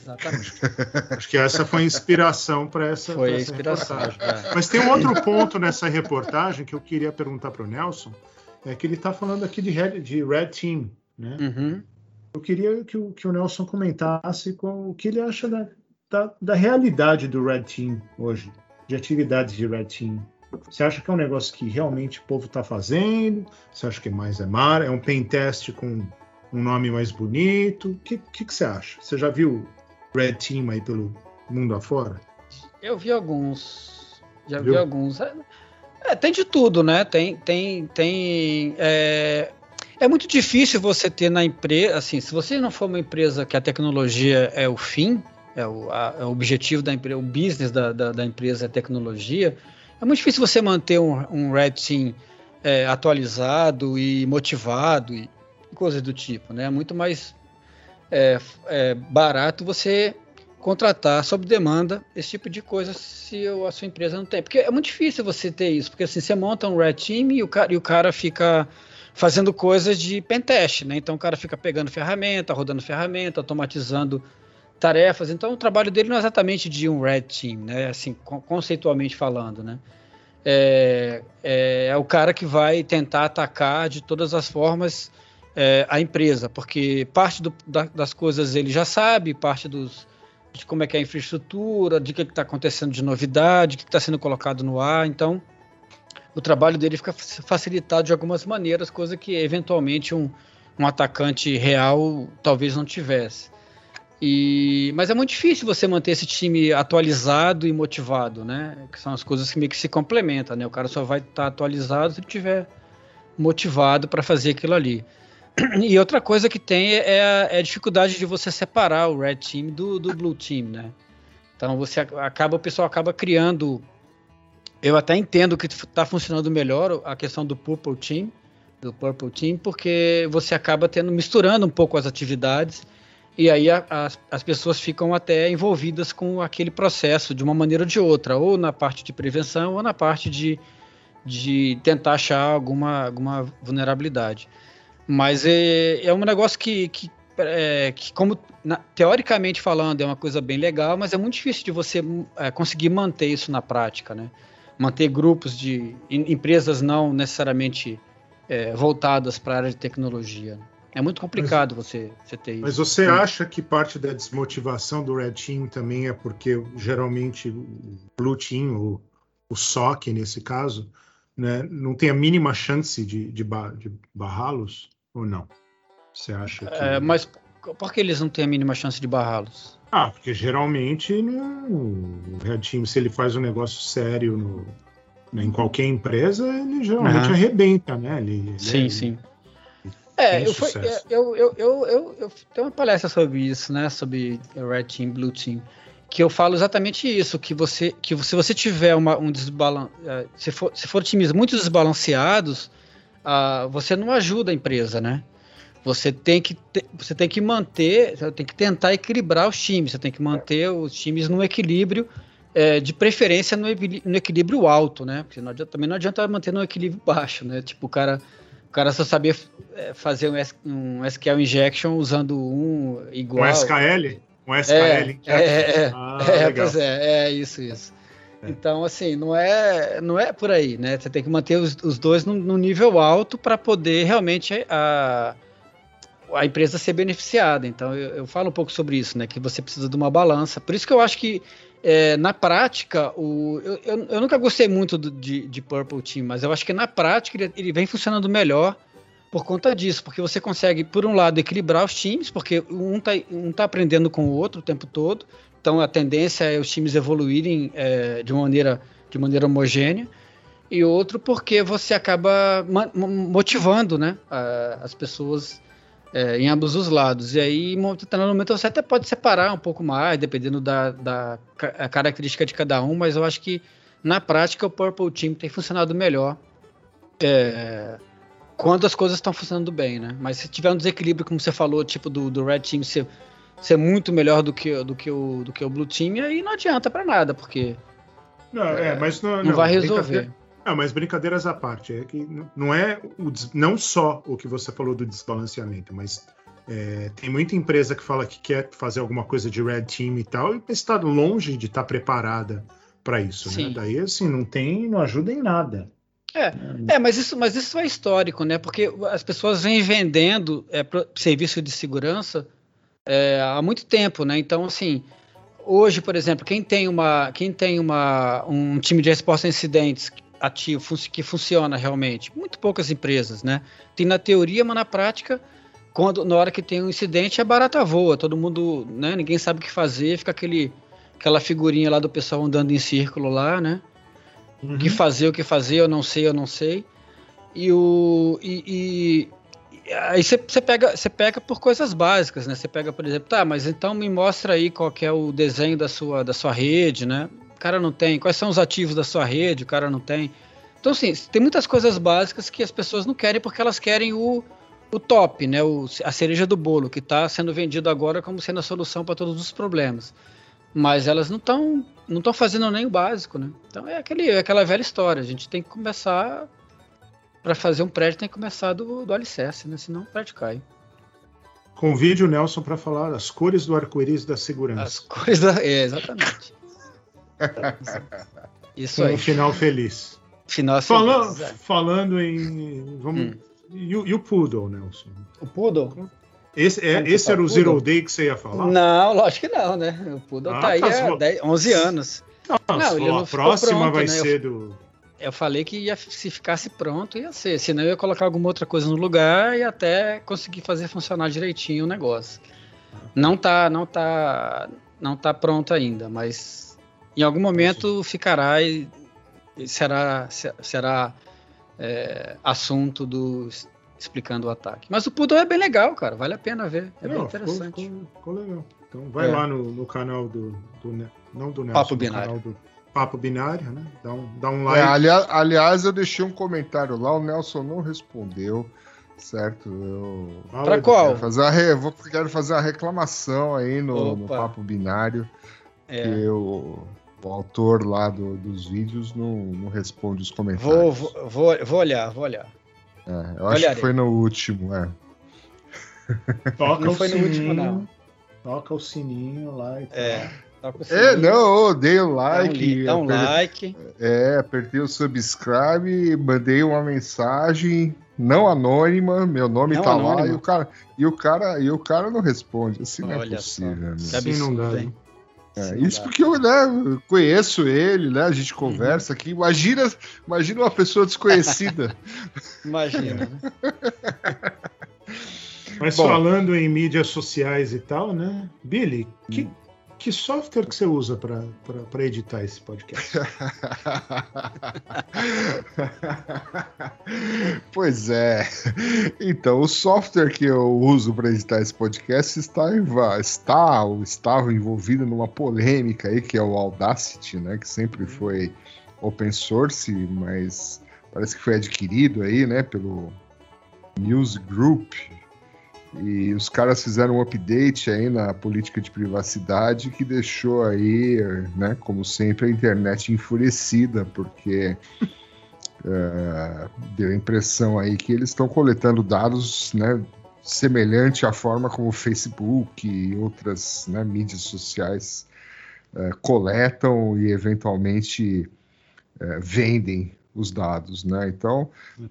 Exatamente. Acho que essa foi a inspiração para essa, foi essa reportagem. É. Mas tem um outro ponto nessa reportagem que eu queria perguntar para o Nelson, é que ele está falando aqui de Red, de Red Team, né? Uhum. Eu queria que o, que o Nelson comentasse com o que ele acha da, da, da realidade do Red Team hoje, de atividades de Red Team. Você acha que é um negócio que realmente o povo está fazendo? Você acha que é mais é mar? É um pen test com um nome mais bonito? O que, que, que, você acha? Você já viu Red Team aí pelo mundo afora? Eu vi alguns. Já Viu? vi alguns. É, tem de tudo, né? Tem, tem, tem. É, é muito difícil você ter na empresa, assim, se você não for uma empresa que a tecnologia é o fim, é o, a, é o objetivo da empresa, o business da, da, da, empresa é tecnologia, é muito difícil você manter um, um Red Team é, atualizado e motivado e coisas do tipo, né? É muito mais é, é barato você contratar sob demanda esse tipo de coisa se a sua empresa não tem. Porque é muito difícil você ter isso, porque assim, você monta um red team e o cara, e o cara fica fazendo coisas de pentest, né? Então o cara fica pegando ferramenta, rodando ferramenta, automatizando tarefas. Então o trabalho dele não é exatamente de um red team, né? Assim, conceitualmente falando, né? É, é, é o cara que vai tentar atacar de todas as formas é, a empresa, porque parte do, da, das coisas ele já sabe, parte dos, de como é que é a infraestrutura, de que está acontecendo de novidade, o que está sendo colocado no ar. Então, o trabalho dele fica facilitado de algumas maneiras, coisa que eventualmente um, um atacante real talvez não tivesse. E, mas é muito difícil você manter esse time atualizado e motivado, né? Que são as coisas que meio que se complementam, né? O cara só vai estar tá atualizado se ele tiver motivado para fazer aquilo ali. E outra coisa que tem é a, é a, dificuldade de você separar o red team do, do blue team, né? Então você acaba, o pessoal acaba criando. Eu até entendo que está funcionando melhor a questão do purple team, do purple team, porque você acaba tendo misturando um pouco as atividades e aí a, as, as pessoas ficam até envolvidas com aquele processo de uma maneira ou de outra, ou na parte de prevenção ou na parte de, de tentar achar alguma, alguma vulnerabilidade. Mas é, é um negócio que, que, é, que como na, teoricamente falando, é uma coisa bem legal, mas é muito difícil de você é, conseguir manter isso na prática, né? Manter grupos de empresas não necessariamente é, voltadas para a área de tecnologia. É muito complicado mas, você, você ter isso. Mas você acha que parte da desmotivação do Red Team também é porque geralmente o Blue Team, o, o SOC nesse caso, né, não tem a mínima chance de, de, de barrá-los? Ou não? Você acha que. É, mas por que eles não têm a mínima chance de barrá-los? Ah, porque geralmente no, o Red Team, se ele faz um negócio sério no, né, em qualquer empresa, ele geralmente uhum. arrebenta, né? Ele, ele sim, é, sim. É, eu, foi, eu, eu, eu, eu, eu tenho uma palestra sobre isso, né? Sobre Red Team, Blue Team, que eu falo exatamente isso, que você, que se você tiver uma, um desbalance, é, se for, se for times muito desbalanceados, uh, você não ajuda a empresa, né? Você tem que te, você tem que manter, você tem que tentar equilibrar os times, você tem que manter os times no equilíbrio, é, de preferência no, no, equilíbrio alto, né? Porque não adianta, também não adianta manter no equilíbrio baixo, né? Tipo, o cara O cara só sabia é, fazer um, SQL injection usando um igual. Um SKL? Um SKL é. É, é, ah, é, pois é, é isso, isso. É. Então, assim, não é, não é por aí, né? Você tem que manter os, os dois no, nível alto para poder realmente a, a empresa ser beneficiada. Então, eu, eu, falo um pouco sobre isso, né? Que você precisa de uma balança. Por isso que eu acho que, é, na prática, o, eu, eu, eu, nunca gostei muito do, de, de Purple Team, mas eu acho que na prática ele, ele vem funcionando melhor por conta disso, porque você consegue, por um lado, equilibrar os times, porque um está um tá aprendendo com o outro o tempo todo, então a tendência é os times evoluírem é, de, maneira, de maneira homogênea. E outro porque você acaba motivando né, a, as pessoas é, em ambos os lados. E aí, no momento, você até pode separar um pouco mais, dependendo da, da característica de cada um, mas eu acho que na prática o Purple Team tem funcionado melhor é, quando as coisas estão funcionando bem, né? Mas se tiver um desequilíbrio, como você falou, tipo do, do Red Team ser ser muito melhor do que, do que, o, do que o Blue Team, aí não adianta para nada, porque. Não, é, é mas não, não, não vai resolver. Não, mas brincadeiras à parte, é que não é o, não só o que você falou do desbalanceamento, mas é, tem muita empresa que fala que quer fazer alguma coisa de red team e tal, e está longe de estar tá preparada para isso? Sim. né? Daí assim não tem, não ajuda em nada. É, é, mas isso, mas isso é histórico, né? Porque as pessoas vêm vendendo é, serviço de segurança é, há muito tempo, né? Então, assim, hoje, por exemplo, quem tem, uma, quem tem uma, um time de resposta a incidentes ativo que funciona realmente, muito poucas empresas, né? Tem na teoria, mas na prática, quando na hora que tem um incidente, é barata voa, todo mundo, né? Ninguém sabe o que fazer, fica aquele aquela figurinha lá do pessoal andando em círculo lá, né? Uhum. O que fazer, o que fazer, eu não sei, eu não sei. E o e, aí você, pega, você pega por coisas básicas, né? Você pega, por exemplo, tá, mas então me mostra aí qual é o desenho da sua, da sua rede, né? O cara não tem. Quais são os ativos da sua rede? O cara não tem. Então, assim, tem muitas coisas básicas que as pessoas não querem porque elas querem o, o top, né? O, a cereja do bolo, que está sendo vendido agora como sendo a solução para todos os problemas. Mas elas não estão não estão fazendo nem o básico, né? Então é, aquele, é aquela velha história. A gente tem que começar para fazer um prédio tem que começar do, do alicerce, né? Senão o prédio cai. Convide o Nelson para falar as cores do arco-íris da segurança. As cores da. É, exatamente. Isso aí. Um final feliz. Final Fala, feliz. É. Falando em. Vamos, hum. e, e, o Poodle, Nelson? O Poodle? Esse, é, esse era o Zero Day que você ia falar? Não, lógico que não, né? O Poodle ah, tá aí tá, há 10, 11 anos. Ele não a próxima pronto, vai né? ser do eu falei que ia, se ficasse pronto ia ser, senão eu ia colocar alguma outra coisa no lugar e até conseguir fazer funcionar direitinho o negócio. Não tá, não tá, não tá pronto ainda, mas em algum momento ficará e, será, será é, assunto do explicando o ataque. Mas o Poodle é bem legal, cara, vale a pena ver, é não, bem interessante. Ficou, ficou, ficou legal. Então vai é. lá no, no, canal do, do não do Nelson, Papo Binário. Do, papo binário, né? Dá um, dá um é, like. É, aliás, aliás, eu deixei um comentário lá, o Nelson não respondeu, certo? Eu ah, pra qual? Quero fazer, re... Vou, quero fazer uma reclamação aí no, no papo binário. É. Que eu, o autor lá do, dos vídeos não, não responde os comentários. Vou, vou, vou olhar, vou olhar. É, eu acho que foi no último, é. Toca não foi sininho, no último, não. Toca o sininho lá e tal. É. Tá é, não, dei o like. Dá um, dá um like. É, apertei o subscribe, mandei uma mensagem não anônima, meu nome não tá anônima. lá e o cara e o cara e o cara não responde. Assim não é possível. Só. Assim não dá. Hein? É, isso porque eu né, conheço ele, né? A gente uhum. conversa aqui. Imagina, imagina uma pessoa desconhecida. imagina. Né? Mas Bom, falando em mídias sociais e tal, né? Billy, que, hum. Que software que você usa para editar esse podcast? pois é. Então, o software que eu uso para editar esse podcast está, está ou estava envolvido numa polêmica aí, que é o Audacity, né? Que sempre uhum. foi open source, mas parece que foi adquirido aí, né? Pelo News Group, e os caras fizeram um update aí na política de privacidade que deixou aí, né, como sempre, a internet enfurecida, porque é, deu a impressão aí que eles estão coletando dados, né, semelhante à forma como o Facebook e outras né, mídias sociais é, coletam e eventualmente é, vendem os dados, né? Então,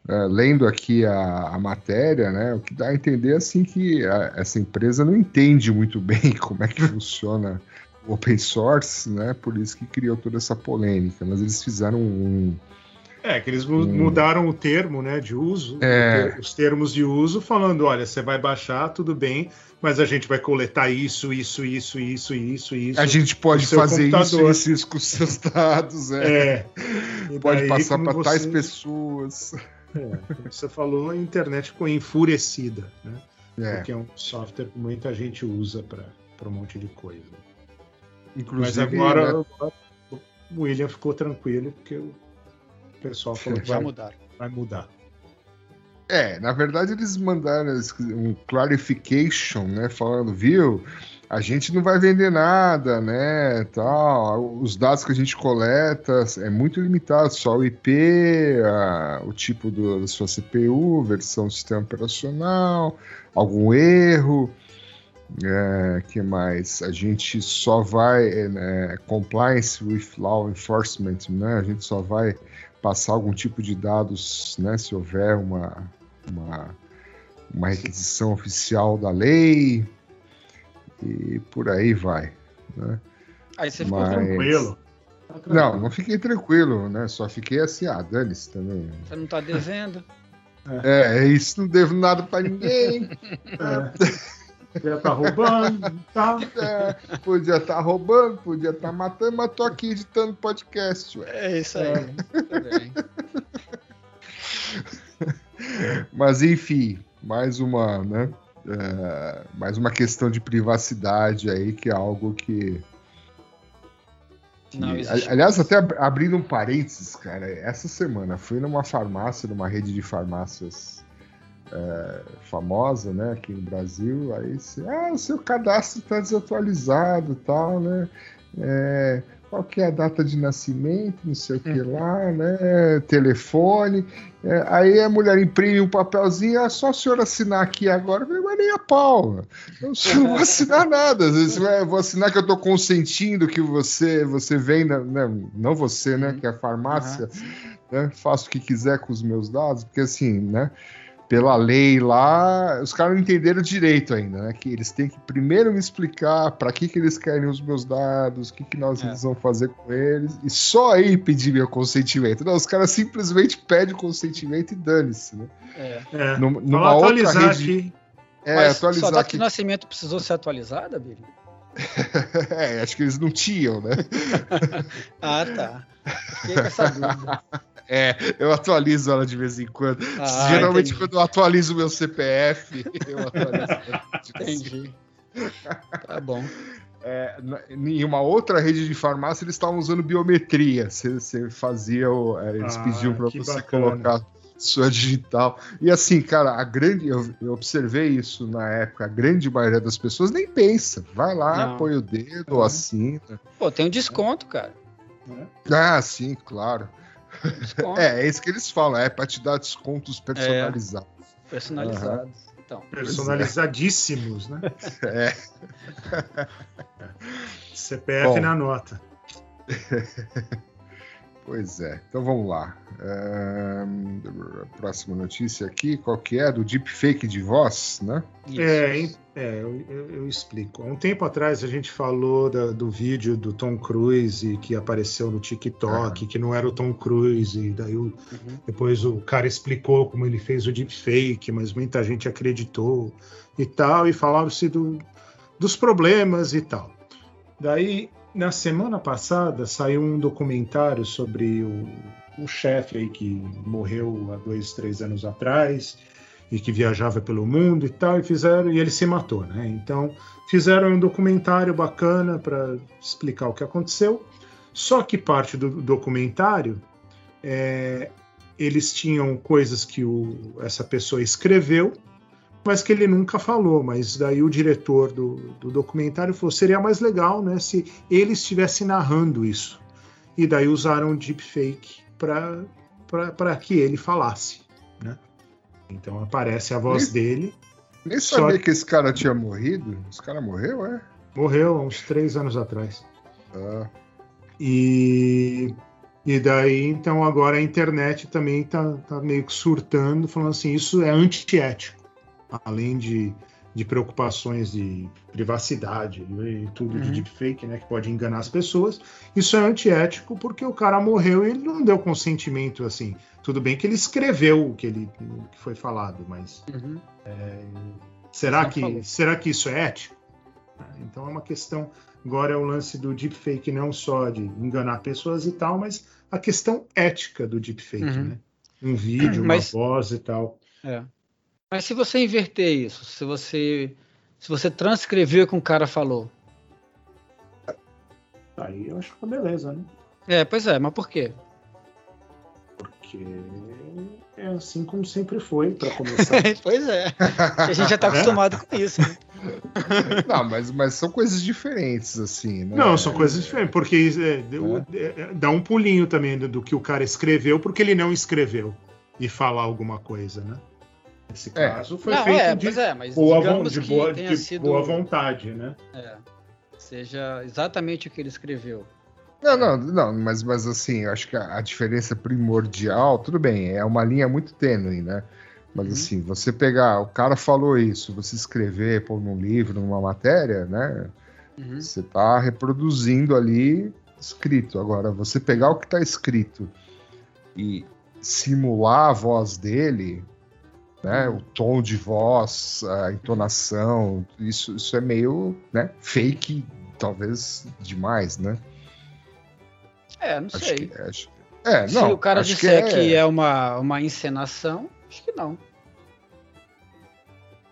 é, lendo aqui a, a, matéria, né, o que dá a entender assim que a, essa empresa não entende muito bem como é que funciona o open source, né? Por isso que criou toda essa polêmica. Mas eles fizeram um, é, que eles mudaram o termo né, de uso, é. os termos de uso, falando: olha, você vai baixar, tudo bem, mas a gente vai coletar isso, isso, isso, isso, isso, isso. A gente pode fazer isso, isso, isso com seus dados, é. é. pode daí, passar para você... tais pessoas. É, como você falou, a internet ficou enfurecida, né? É. Porque é um software que muita gente usa para um monte de coisa. Inclusive, mas agora né? o William ficou tranquilo, porque o o pessoal falou que vai, mudar. vai mudar. É, na verdade eles mandaram um clarification, né, falando, viu, a gente não vai vender nada, né, tal, os dados que a gente coleta é muito limitado, só o IP, a, o tipo do, da sua CPU, versão do sistema operacional, algum erro, é, que mais? A gente só vai, é, né, compliance with law enforcement, né, a gente só vai passar algum tipo de dados, né, se houver uma, uma, uma requisição oficial da lei e por aí vai. Né? Aí você ficou Mas... tranquilo. Não, não fiquei tranquilo, né? Só fiquei assim, ah, dane-se também. Você não tá devendo? É, é isso, não devo nada para ninguém. É. Podia estar tá roubando, tá? É, podia estar tá roubando, podia estar tá matando, mas tô aqui editando podcast. Ué. É isso aí. É. mas enfim, mais uma, né? É, mais uma questão de privacidade aí, que é algo que. que Não, aliás, até abrindo um parênteses, cara, essa semana fui numa farmácia, numa rede de farmácias é, famosa, né, aqui no Brasil, aí você, ah, o seu cadastro está desatualizado tal, né, é, qual que é a data de nascimento, não sei o que uhum. lá, né, telefone, é, aí a mulher imprime um papelzinho, ah, só o senhor assinar aqui agora, eu falei, mas nem a pau, eu não vou assinar nada, eu vou assinar que eu estou consentindo que você, você venda, né, não você, né, uhum. que é a farmácia, né, faça o que quiser com os meus dados, porque assim, né, pela lei lá, os caras não entenderam direito ainda, né? Que eles têm que primeiro me explicar para que, que eles querem os meus dados, o que, que nós é. vamos fazer com eles, e só aí pedir meu consentimento. Não, os caras simplesmente pedem o consentimento e dane-se, né? É. é. Numa, numa outra rede... aqui. É, Mas atualizar sua data de nascimento precisou ser atualizada, Billy? é, acho que eles não tinham, né? ah, tá. Fiquei com essa dúvida. É, eu atualizo ela de vez em quando. Ah, Geralmente, entendi. quando eu atualizo o meu CPF, eu atualizo. entendi. Tá bom. É, em uma outra rede de farmácia, eles estavam usando biometria. Você, fazia, o, é, eles ah, pediam para você bacana. colocar sua digital. E assim, cara, a grande. Eu, eu, observei isso na época. A grande maioria das pessoas nem pensa. Vai lá, Não. põe o dedo, uhum. assina. Pô, tem um desconto, cara. Ah, sim, claro. É, é isso que eles falam, é para te dar descontos personalizados. É, personalizados. Uhum. Então. Personalizadíssimos, né? É. CPF Bom. na nota. Pois é. Então vamos lá. Um, próxima notícia aqui, qual que é? Do deepfake de voz, né? É, é eu, eu, eu, explico. Há um tempo atrás a gente falou da, do vídeo do Tom Cruise que apareceu no TikTok, ah. que não era o Tom Cruise, e daí o, uhum. depois o cara explicou como ele fez o deepfake, mas muita gente acreditou e tal, e falava-se do, dos problemas e tal. Daí na semana passada saiu um documentário sobre o, um chefe aí que morreu há dois, três anos atrás e que viajava pelo mundo e tal, e fizeram e ele se matou, né? Então fizeram um documentário bacana para explicar o que aconteceu. Só que parte do documentário é, eles tinham coisas que o, essa pessoa escreveu mas que ele nunca falou. Mas daí o diretor do, do documentário falou: seria mais legal né, se ele estivesse narrando isso. E daí usaram o deepfake para que ele falasse. Né? Então aparece a voz nem, dele. Nem sabia só... que esse cara tinha morrido. Esse cara morreu, é? Morreu há uns três anos atrás. Ah. E, e daí, então, agora a internet também tá, tá meio que surtando, falando assim: isso é antiético. Além de de preocupações de privacidade e tudo uhum. de deepfake, né, que pode enganar as pessoas. Isso é antiético porque o cara morreu e ele não deu consentimento assim. Tudo bem que ele escreveu o que ele o que foi falado, mas uhum. é, será que será que isso é ético? Então é uma questão. Agora é o lance do deepfake não só de enganar pessoas e tal, mas a questão ética do deepfake, uhum. né? Um vídeo, mas, uma voz e tal. É. Mas se você inverter isso, se você se você transcrever o que um cara falou. Aí eu acho que tá beleza, né? É, pois é, mas por quê? Porque é assim como sempre foi, para começar. pois é. A gente já tá acostumado com isso. Né? Não, mas, mas são coisas diferentes, assim, né? Não, são coisas diferentes, porque é, é. é, dá um pulinho também do que o cara escreveu, porque ele não escreveu e falar alguma coisa, né? Nesse é. caso, foi não, feito é, de, é, boa, de, boa, de sido, boa vontade, né? É, seja exatamente o que ele escreveu. Não, não, não, mas, mas assim, eu acho que a, a diferença primordial, tudo bem, é uma linha muito tênue, né? Mas uhum. assim, você pegar, o cara falou isso, você escrever, pôr num livro, numa matéria, né? Uhum. Você está reproduzindo ali escrito. Agora, você pegar o que está escrito e simular a voz dele, né? O tom de voz, a entonação, isso, isso é meio né, fake, talvez demais, né? É, não acho sei. Que, acho, é, Se não, o cara disser que é... que é, uma, uma encenação, acho que não.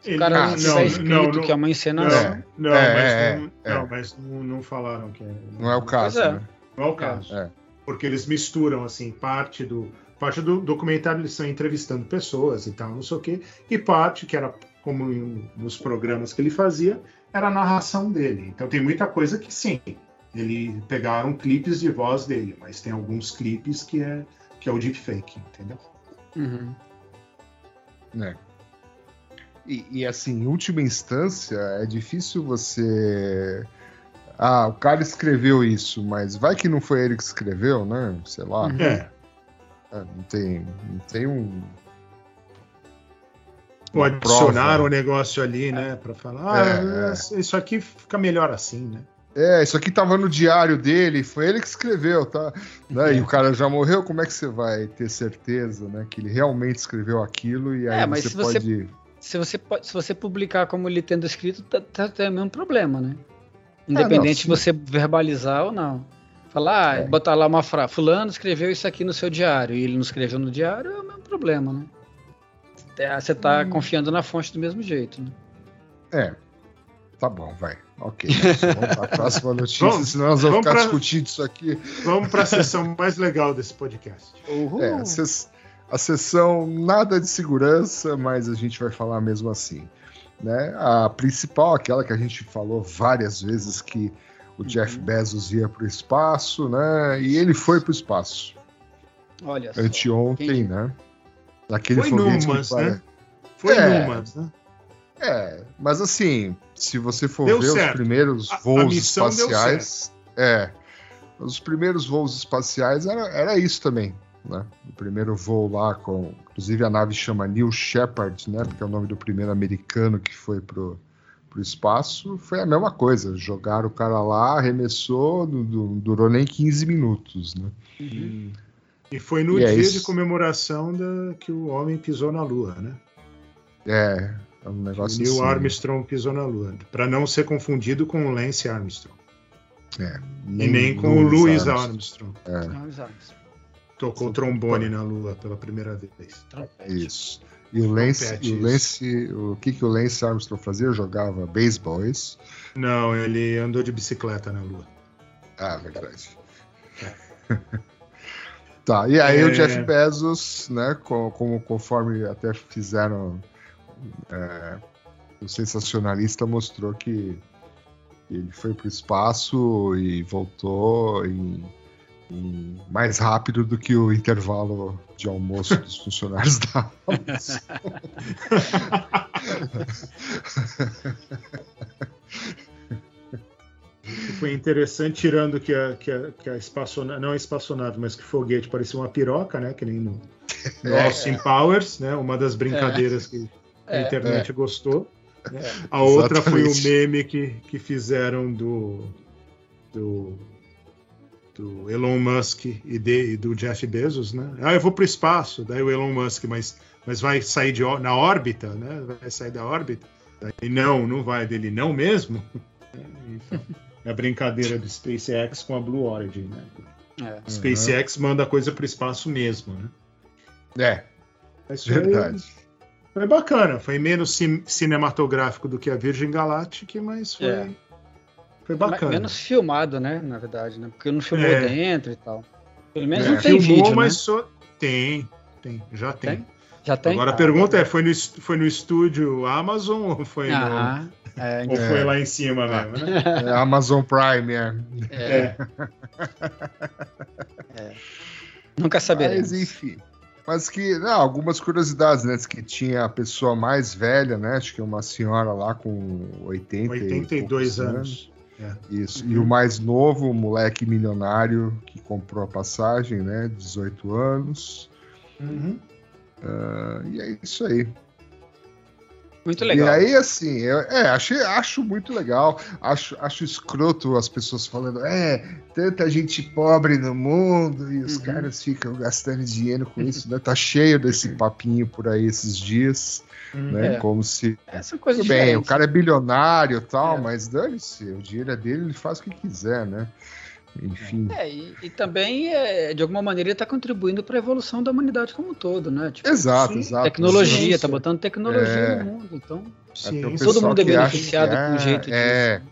Se o cara ah, não disser escrito não, não, que é uma encenação. Não, não, é, mas, é, não, é. não mas não, falaram que é. Não é o caso. Né? Não é o caso. Porque eles misturam assim parte do Parte do documentário eles estão entrevistando pessoas e tal, não sei o quê, e parte, que era como nos programas que ele fazia, era a narração dele. Então tem muita coisa que sim, ele pegaram clipes de voz dele, mas tem alguns clipes que é que é o deepfake, entendeu? Uhum. É. E, e, assim, em última instância, é difícil você. Ah, o cara escreveu isso, mas vai que não foi ele que escreveu, né? Sei lá. É. É, não tem, não tem um. Ou adicionar o um negócio ali, né? Para falar, ah, é, é. isso aqui fica melhor assim, né? É, isso aqui tava no diário dele, foi ele que escreveu, tá? Né? E o cara já morreu, como é que você vai ter certeza, né? Que ele realmente escreveu aquilo e aí é, você pode. Você, se, você pode, se você publicar como ele tendo escrito, tá, tá, tá o mesmo problema, né? Independente ah, não, de você verbalizar ou não. Falar, ah, é. botar lá uma frase, fulano escreveu isso aqui no seu diário e ele não escreveu no diário, é o mesmo problema, né? Você tá hum. confiando na fonte do mesmo jeito, né? É. Tá bom, vai. Ok. Vamos para a próxima notícia, vamos, senão nós vamos, vamos ficar pra, discutindo isso aqui. Vamos para a sessão mais legal desse podcast. Uhul. É, a, ses, a sessão nada de segurança, mas a gente vai falar mesmo assim. Né? A principal, aquela que a gente falou várias vezes, que o Jeff uhum. Bezos ia para o espaço, né? E ele foi para o espaço. Olha Anteontem, Quem... né? Naquele foi numas, né? Foi é, numas, né? É, mas assim, se você for deu ver certo. os primeiros voos a, a espaciais, é, os primeiros voos espaciais era, era isso também, né? O primeiro voo lá com, inclusive a nave chama New Shepard, né? Porque é o nome do primeiro americano que foi pro pro espaço, foi a mesma coisa. Jogaram o cara lá, arremessou, não, não durou nem 15 minutos, né? Uhum. E foi no e é dia é de comemoração da, que o homem pisou na Lua, né? É, é um negócio o Neil assim. Armstrong pisou na Lua, para não ser confundido com o Lance Armstrong. É, e nem com Louis o Louis Armstrong. Armstrong. É. Tocou trombone na Lua pela primeira vez. Isso. E o Lance, o Lance, o que que o Lance Armstrong fazia? Jogava beisebol, isso? Não, ele andou de bicicleta na Lua. Ah, verdade. É. tá, e aí é... o Jeff Bezos, né, como, conforme até fizeram, é, o sensacionalista mostrou que ele foi para o espaço e voltou em mais rápido do que o intervalo de almoço dos funcionários da. Foi interessante, tirando que a, que a, que a espaçonave, não a espaçonave, mas que o foguete parecia uma piroca, né? Que nem no, no é, Austin Powers, né? Uma das brincadeiras é. que a é. internet é. gostou. Né? A outra foi o meme que, que fizeram do, do, do Elon Musk e, de, e do Jeff Bezos, né? Ah, eu vou para o espaço, daí o Elon Musk, mas, mas vai sair de, na órbita, né? Vai sair da órbita. Daí, não, não vai dele, não mesmo. Então, é a brincadeira do SpaceX com a Blue Origin, né? É. SpaceX uhum. manda coisa para o espaço mesmo, né? É. Mas foi, verdade. Foi bacana, foi menos cinematográfico do que a Virgin Galactic, mas foi, é. Foi bacana. Menos filmado, né? Na verdade, né? Porque não filmou é. dentro e tal. Pelo menos é. não tem Filmou, vídeo, mas né? só tem, tem, já tem. tem? Já tem? Agora a pergunta é, foi no, foi no estúdio Amazon ou foi ah, no... É, Ou foi lá em cima mesmo, né? É Amazon Prime, é. É. é. Nunca saberemos. Mas, enfim. Mas que, não, algumas curiosidades, né? Que tinha a pessoa mais velha, né? Acho que é uma senhora lá com 80 82 anos. anos. É. Isso. Uhum. E o mais novo, o moleque milionário que comprou a passagem, né? 18 anos. Uhum. Uh, e é isso aí. Muito legal. E aí, assim, eu, é, achei, acho muito legal. Acho, acho escroto as pessoas falando, é, tanta gente pobre no mundo e os uhum. caras ficam gastando dinheiro com isso, né? Tá cheio desse papinho por aí esses dias, uhum. né? É. Como se. Essa coisa Tudo bem, o cara é bilionário e tal, é. mas dane-se, o dinheiro é dele, ele faz o que quiser, né? Enfim. É, e, e, também, é, de alguma maneira, está contribuindo para a evolução da humanidade como um todo, né? Tipo, exato, sim, exato. Tecnologia, está botando tecnologia é, no mundo. Então, sim, todo mundo é beneficiado de um jeito é, disso.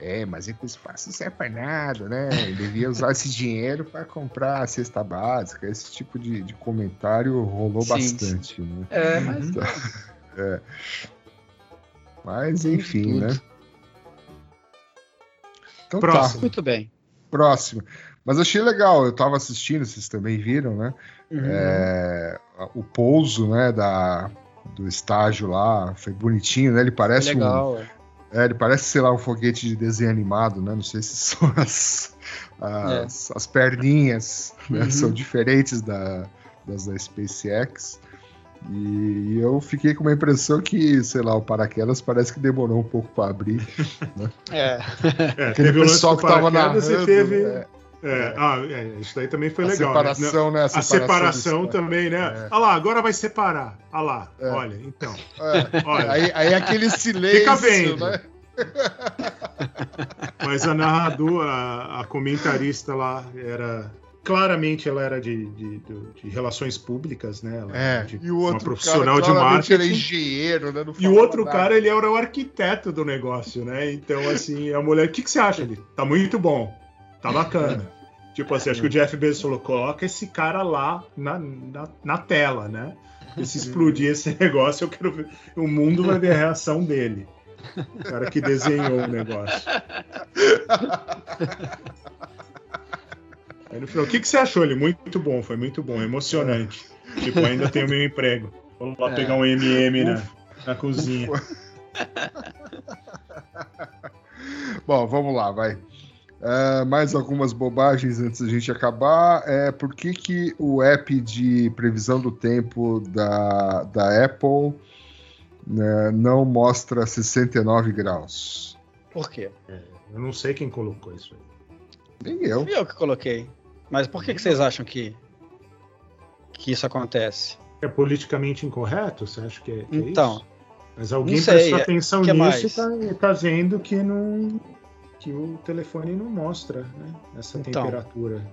É, mas o espaço não serve para nada, né? Ele devia usar esse dinheiro para comprar a cesta básica. Esse tipo de, de comentário rolou sim, bastante. Né? É, mas. Então, é. Mas, enfim, né? Então, tá. Próximo. Tá. Muito bem próximo. Mas achei legal, eu estava assistindo, vocês também viram, né? Uhum. É, o pouso, né, da, do estágio lá, foi bonitinho, né? Ele parece legal, um, é. é. ele parece, sei lá, um foguete de desenho animado, né? Não sei se são as, as, é. as perninhas, né? Uhum. São diferentes da, das da SpaceX. E eu fiquei com uma impressão que, sei lá, o paraquedas parece que demorou um pouco para abrir. Né? É. é Aquele pessoal que estava na teve... Né? É, ah, é, isso daí também foi a legal. Né? Separação, né? A separação, a separação também, né? É. Olha lá, agora vai separar. Olha lá, é. olha, então. É. Olha. Aí, aí aquele silêncio. Fica vendo. Né? Mas a narradora, a, a comentarista lá, era claramente ela era de, de, de, de relações públicas, né? Ela é, de, e o outro uma profissional cara, de marketing. Era engenheiro, né? e o outro nada. cara, ele era o arquiteto do negócio, né? Então, assim, a mulher, o que, que você acha ali? Tá muito bom, tá bacana. tipo assim, acho que o Jeff Bezos falou: coloca esse cara lá na, na, na tela, né? E se explodir esse negócio, eu quero ver. O mundo vai ver a reação dele. O cara que desenhou o negócio. Aí no final, o que, que você achou? Ele, muito bom, foi muito bom, emocionante. tipo, ainda tenho meu emprego. Vou lá é. pegar um MM na, na cozinha. bom, vamos lá, vai. Uh, mais algumas bobagens antes da gente acabar. É, por que, que o app de previsão do tempo da, da Apple né, não mostra 69 graus? Por quê? É, eu não sei quem colocou isso aí. Nem eu. Fui eu que coloquei. Mas por que, que vocês acham que, que isso acontece? É politicamente incorreto? Você acha que é, que é então, isso? Mas alguém prestou atenção que nisso e está tá vendo que, não, que o telefone não mostra né, essa então. temperatura.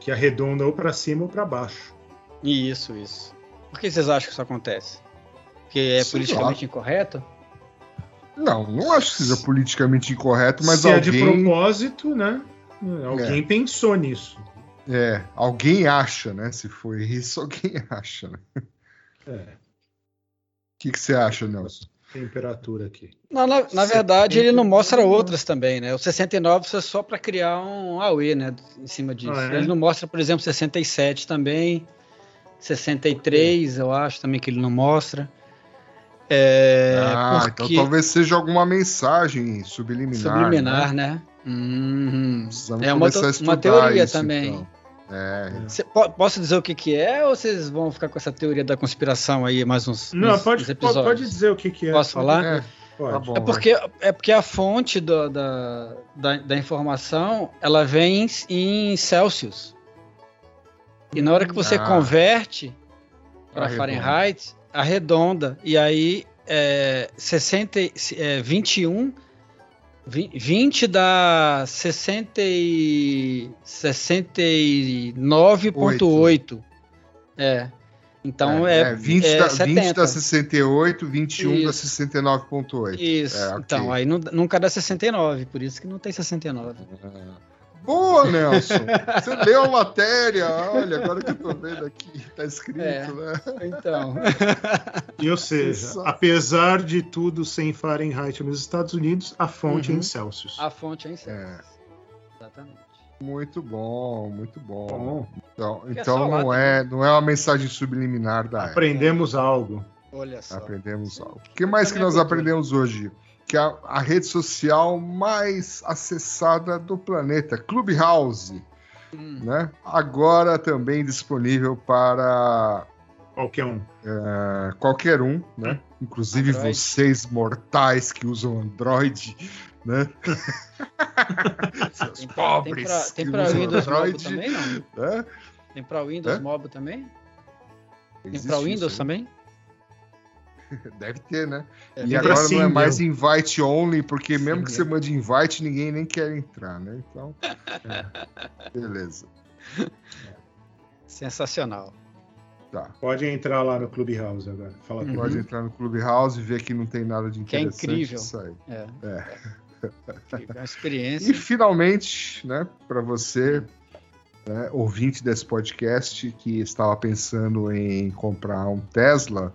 Que arredonda ou para cima ou para baixo. Isso, isso. Por que vocês acham que isso acontece? Porque é Sim, politicamente claro. incorreto? Não, não acho que seja politicamente incorreto, mas Se alguém... é de propósito, né? Alguém é. pensou nisso. É, alguém acha, né? Se foi isso, alguém acha, né? É. O que, que você acha, Nelson? temperatura aqui. Não, na, na verdade, ele não mostra outras também, né? O 69 é só para criar um AUE, né? Em cima disso. Ah, é? Ele não mostra, por exemplo, 67 também. 63, eu acho também que ele não mostra. É, ah, então porque... então talvez seja alguma mensagem subliminar. Subliminar, né? né? Uhum. É uma, uma teoria isso, também. Então. É. Cê, posso dizer o que, que é ou vocês vão ficar com essa teoria da conspiração aí mais uns, Não, uns, pode, uns episódios? pode dizer o que, que é. Posso falar? É, tá bom, é, porque, é porque a fonte do, da, da, da, informação ela vem em, em Celsius. E na hora que você ah, converte para Fahrenheit, arredonda. E aí é, 60, é, 21 20 dá 60 69,8. É. Então é. é, 20, é, dá, 20 dá 68, 21 isso. dá 69,8. Isso. É, okay. Então, aí nunca dá 69, por isso que não tem 69. Ah. Boa, Nelson! Você leu a matéria, olha, agora que eu tô vendo aqui, tá escrito, é, né? Então. E ou seja, apesar de tudo sem Fahrenheit nos Estados Unidos, a fonte uhum. é em uhum. Celsius. A fonte é em Celsius. É. Exatamente. Muito bom, muito bom. bom. Então, então não, é, não é uma mensagem subliminar da Aprendemos algo. Olha só. Aprendemos algo. O que mais que nós aprendemos hoje? Que é a rede social mais acessada do planeta, Clubhouse. Hum. Né? Agora também disponível para qualquer um. É, qualquer um, né? Hum. Inclusive Android. vocês mortais que usam Android, né? Seus tem, pobres. Tem para Windows Android, Mobile também, não? É? Tem para Windows é? Mobile também? Tem para Windows também? Deve ter, né? É, e agora assim, não é mais invite only, porque mesmo Sim, que você mande invite, ninguém nem quer entrar, né? Então, é. beleza. Sensacional. Tá. Pode entrar lá no Clubhouse agora. Fala uhum. Pode entrar no Clubhouse e ver que não tem nada de interessante. Que é incrível. Isso aí. É. é. é uma experiência. E finalmente, né, para você, né, ouvinte desse podcast que estava pensando em comprar um Tesla,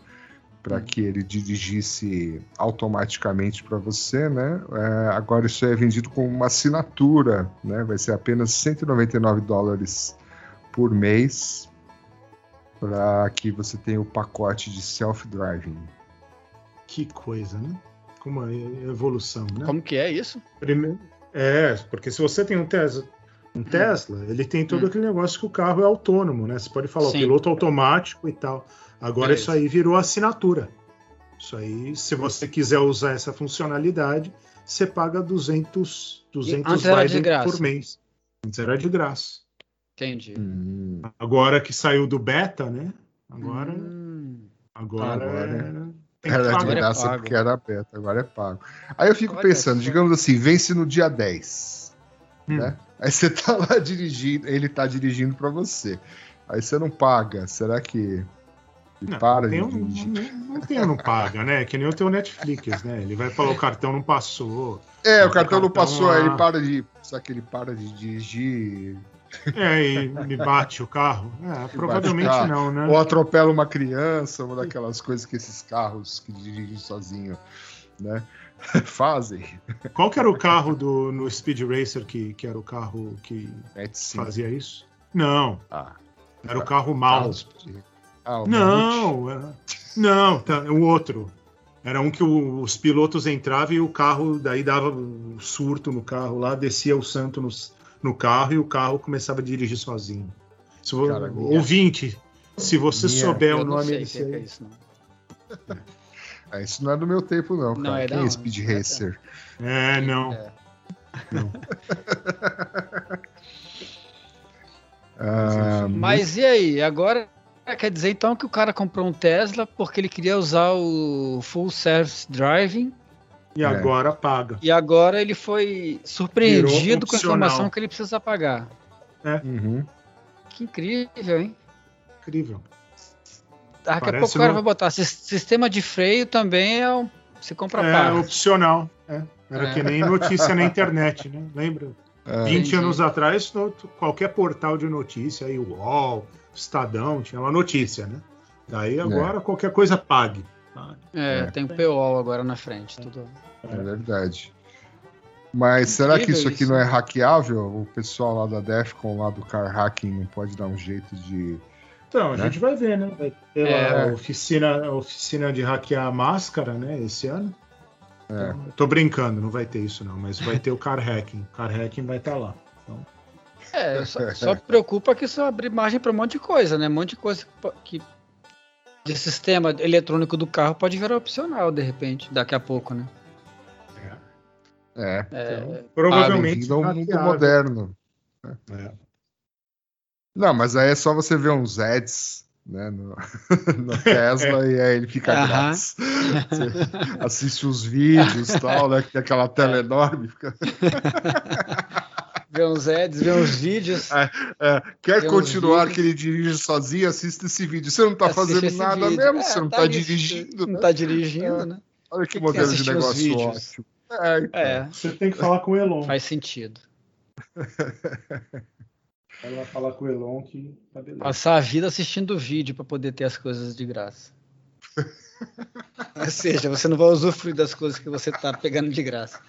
para que ele dirigisse automaticamente para você, né? É, agora isso é vendido com uma assinatura, né? Vai ser apenas 199 dólares por mês para que você tenha o pacote de self-driving. Que coisa, né? Como a evolução, né? Como que é isso? Primeiro, é, porque se você tem um Tesla, um Tesla, ele tem todo hum. aquele negócio que o carro é autônomo, né? Você pode falar Sim. o piloto automático e tal. Agora Beleza. isso aí virou assinatura. Isso aí, se você quiser usar essa funcionalidade, você paga 200, 200 Biden por mês. Antes era de graça. Entendi. Hum. Agora que saiu do beta, né? Agora. Hum. Agora, agora é... Era de graça é porque era beta, agora é pago. Aí eu fico Olha pensando, digamos assim, vence no dia 10. Hum. Né? Aí você tá lá dirigindo, ele tá dirigindo para você. Aí você não paga. Será que não, para de dirigir. Não, não tem, não paga, né? Que nem o teu Netflix, né? Ele vai falar o cartão não passou. É, o cartão, não passou, aí ele para de. Só que ele para de dirigir. É, e me bate o carro? É, provavelmente carro. não, né? Ou atropela uma criança, uma daquelas coisas que esses carros que dirigem sozinho, né? Fazem. Qual que era o carro do, no Speed Racer que, que era o carro que fazia isso? Não. Ah, era o carro mal. Ah, não, é, não, tá, o outro. Era um que o, os pilotos entravam e o carro, daí dava um surto no carro lá, descia o santo no, no carro e o carro começava a dirigir sozinho. Se, Cara, ouvinte, se você minha, souber o nome desse aí. É isso, não. É, isso não é do meu tempo, não. Cara. Não, é Quem é Speed Racer? É, não. É. não. ah, Mas e aí? Agora é, quer dizer então que o cara comprou um Tesla porque ele queria usar o Full Service Driving. E é. agora paga. E agora ele foi surpreendido com a informação que ele precisa pagar. É. Uhum. Que incrível, hein? Incrível. Daqui Parece a pouco o cara no... vai botar sistema de freio também é um... se compra é, paga. É opcional. É. Era é. que nem notícia na internet, né? Lembra? É. 20 anos atrás, qualquer portal de notícia, aí UOL, Estadão, tinha uma notícia, né? Daí é. agora é. qualquer coisa pague. É, é, tem o PO agora na frente. Tudo. É verdade. Mas será que isso aqui isso. não é hackeável? O pessoal lá da Defcon, lá do car hacking, não pode dar um jeito de. Então, a né? gente vai ver, né? Vai ter é. a oficina, a oficina de hackear a máscara, né? Esse ano. É. Então, tô brincando, não vai ter isso não, mas vai ter o car hacking. O car hacking vai estar tá lá. É, só, só preocupa que isso abre margem para um monte de coisa, né? Um monte de coisa que de sistema eletrônico do carro pode virar opcional de repente, daqui a pouco, né? É. é então, provavelmente. Ah, mundo moderno. É. Não, mas aí é só você ver uns ads né, no, no Tesla e aí ele fica uh grátis. Você assiste os vídeos e tal, né? Que tem aquela tela é. enorme. Fica... vê uns ads, vê uns vídeos. É, é. Quer continuar que ele dirige sozinho? Assista esse vídeo. Você não está fazendo nada vídeo. mesmo, você não está tá dirigindo. Não está né? dirigindo, né? Olha que modelo de negócio ótimo. É, então. é, Você tem que falar com o Elon. Faz sentido. Ela falar com o Elon que tá beleza. Passar a vida assistindo vídeo para poder ter as coisas de graça. Ou seja, você não vai usufruir das coisas que você está pegando de graça.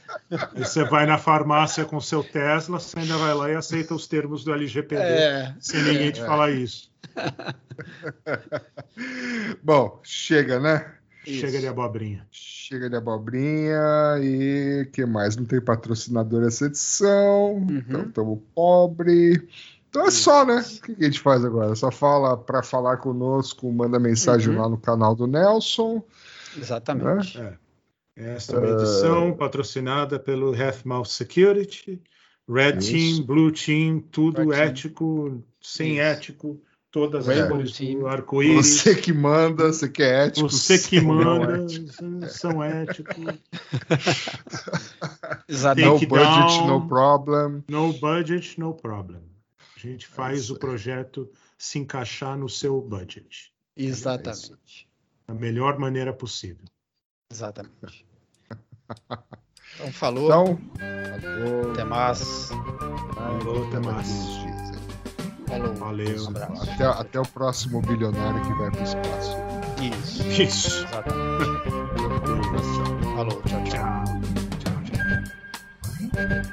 Você vai na farmácia com seu Tesla, você ainda vai lá e aceita os termos do LGPD, é, sem ninguém é, te é. falar isso. Bom, chega, né? Isso. Chega de abobrinha. Chega de abobrinha e que mais? Não tem patrocinador essa edição, uhum. então estamos pobre. Então é só, né? O que a gente faz agora? Só fala para falar conosco, manda mensagem uhum. lá no canal do Nelson. Exatamente. Né? É. Esta é uma edição uh... patrocinada pelo Healthmouth Security, Red Isso. Team, Blue Team, tudo Red ético, team. sem Isso. ético, todas as cores do arco-íris. Você que manda, você que é ético. Você que manda, são éticos. Exato. No budget, down, no problem. No budget, no problem. A gente faz é o projeto se encaixar no seu budget. Exatamente. da melhor maneira possível. Exatamente. Então, falou. Então, falou. Até mais. Falou, até mais. Falou. Valeu. Um até, até o próximo bilionário que vai para o espaço. Isso. Isso. Exatamente. Falou. Tchau, tchau. Tchau, tchau.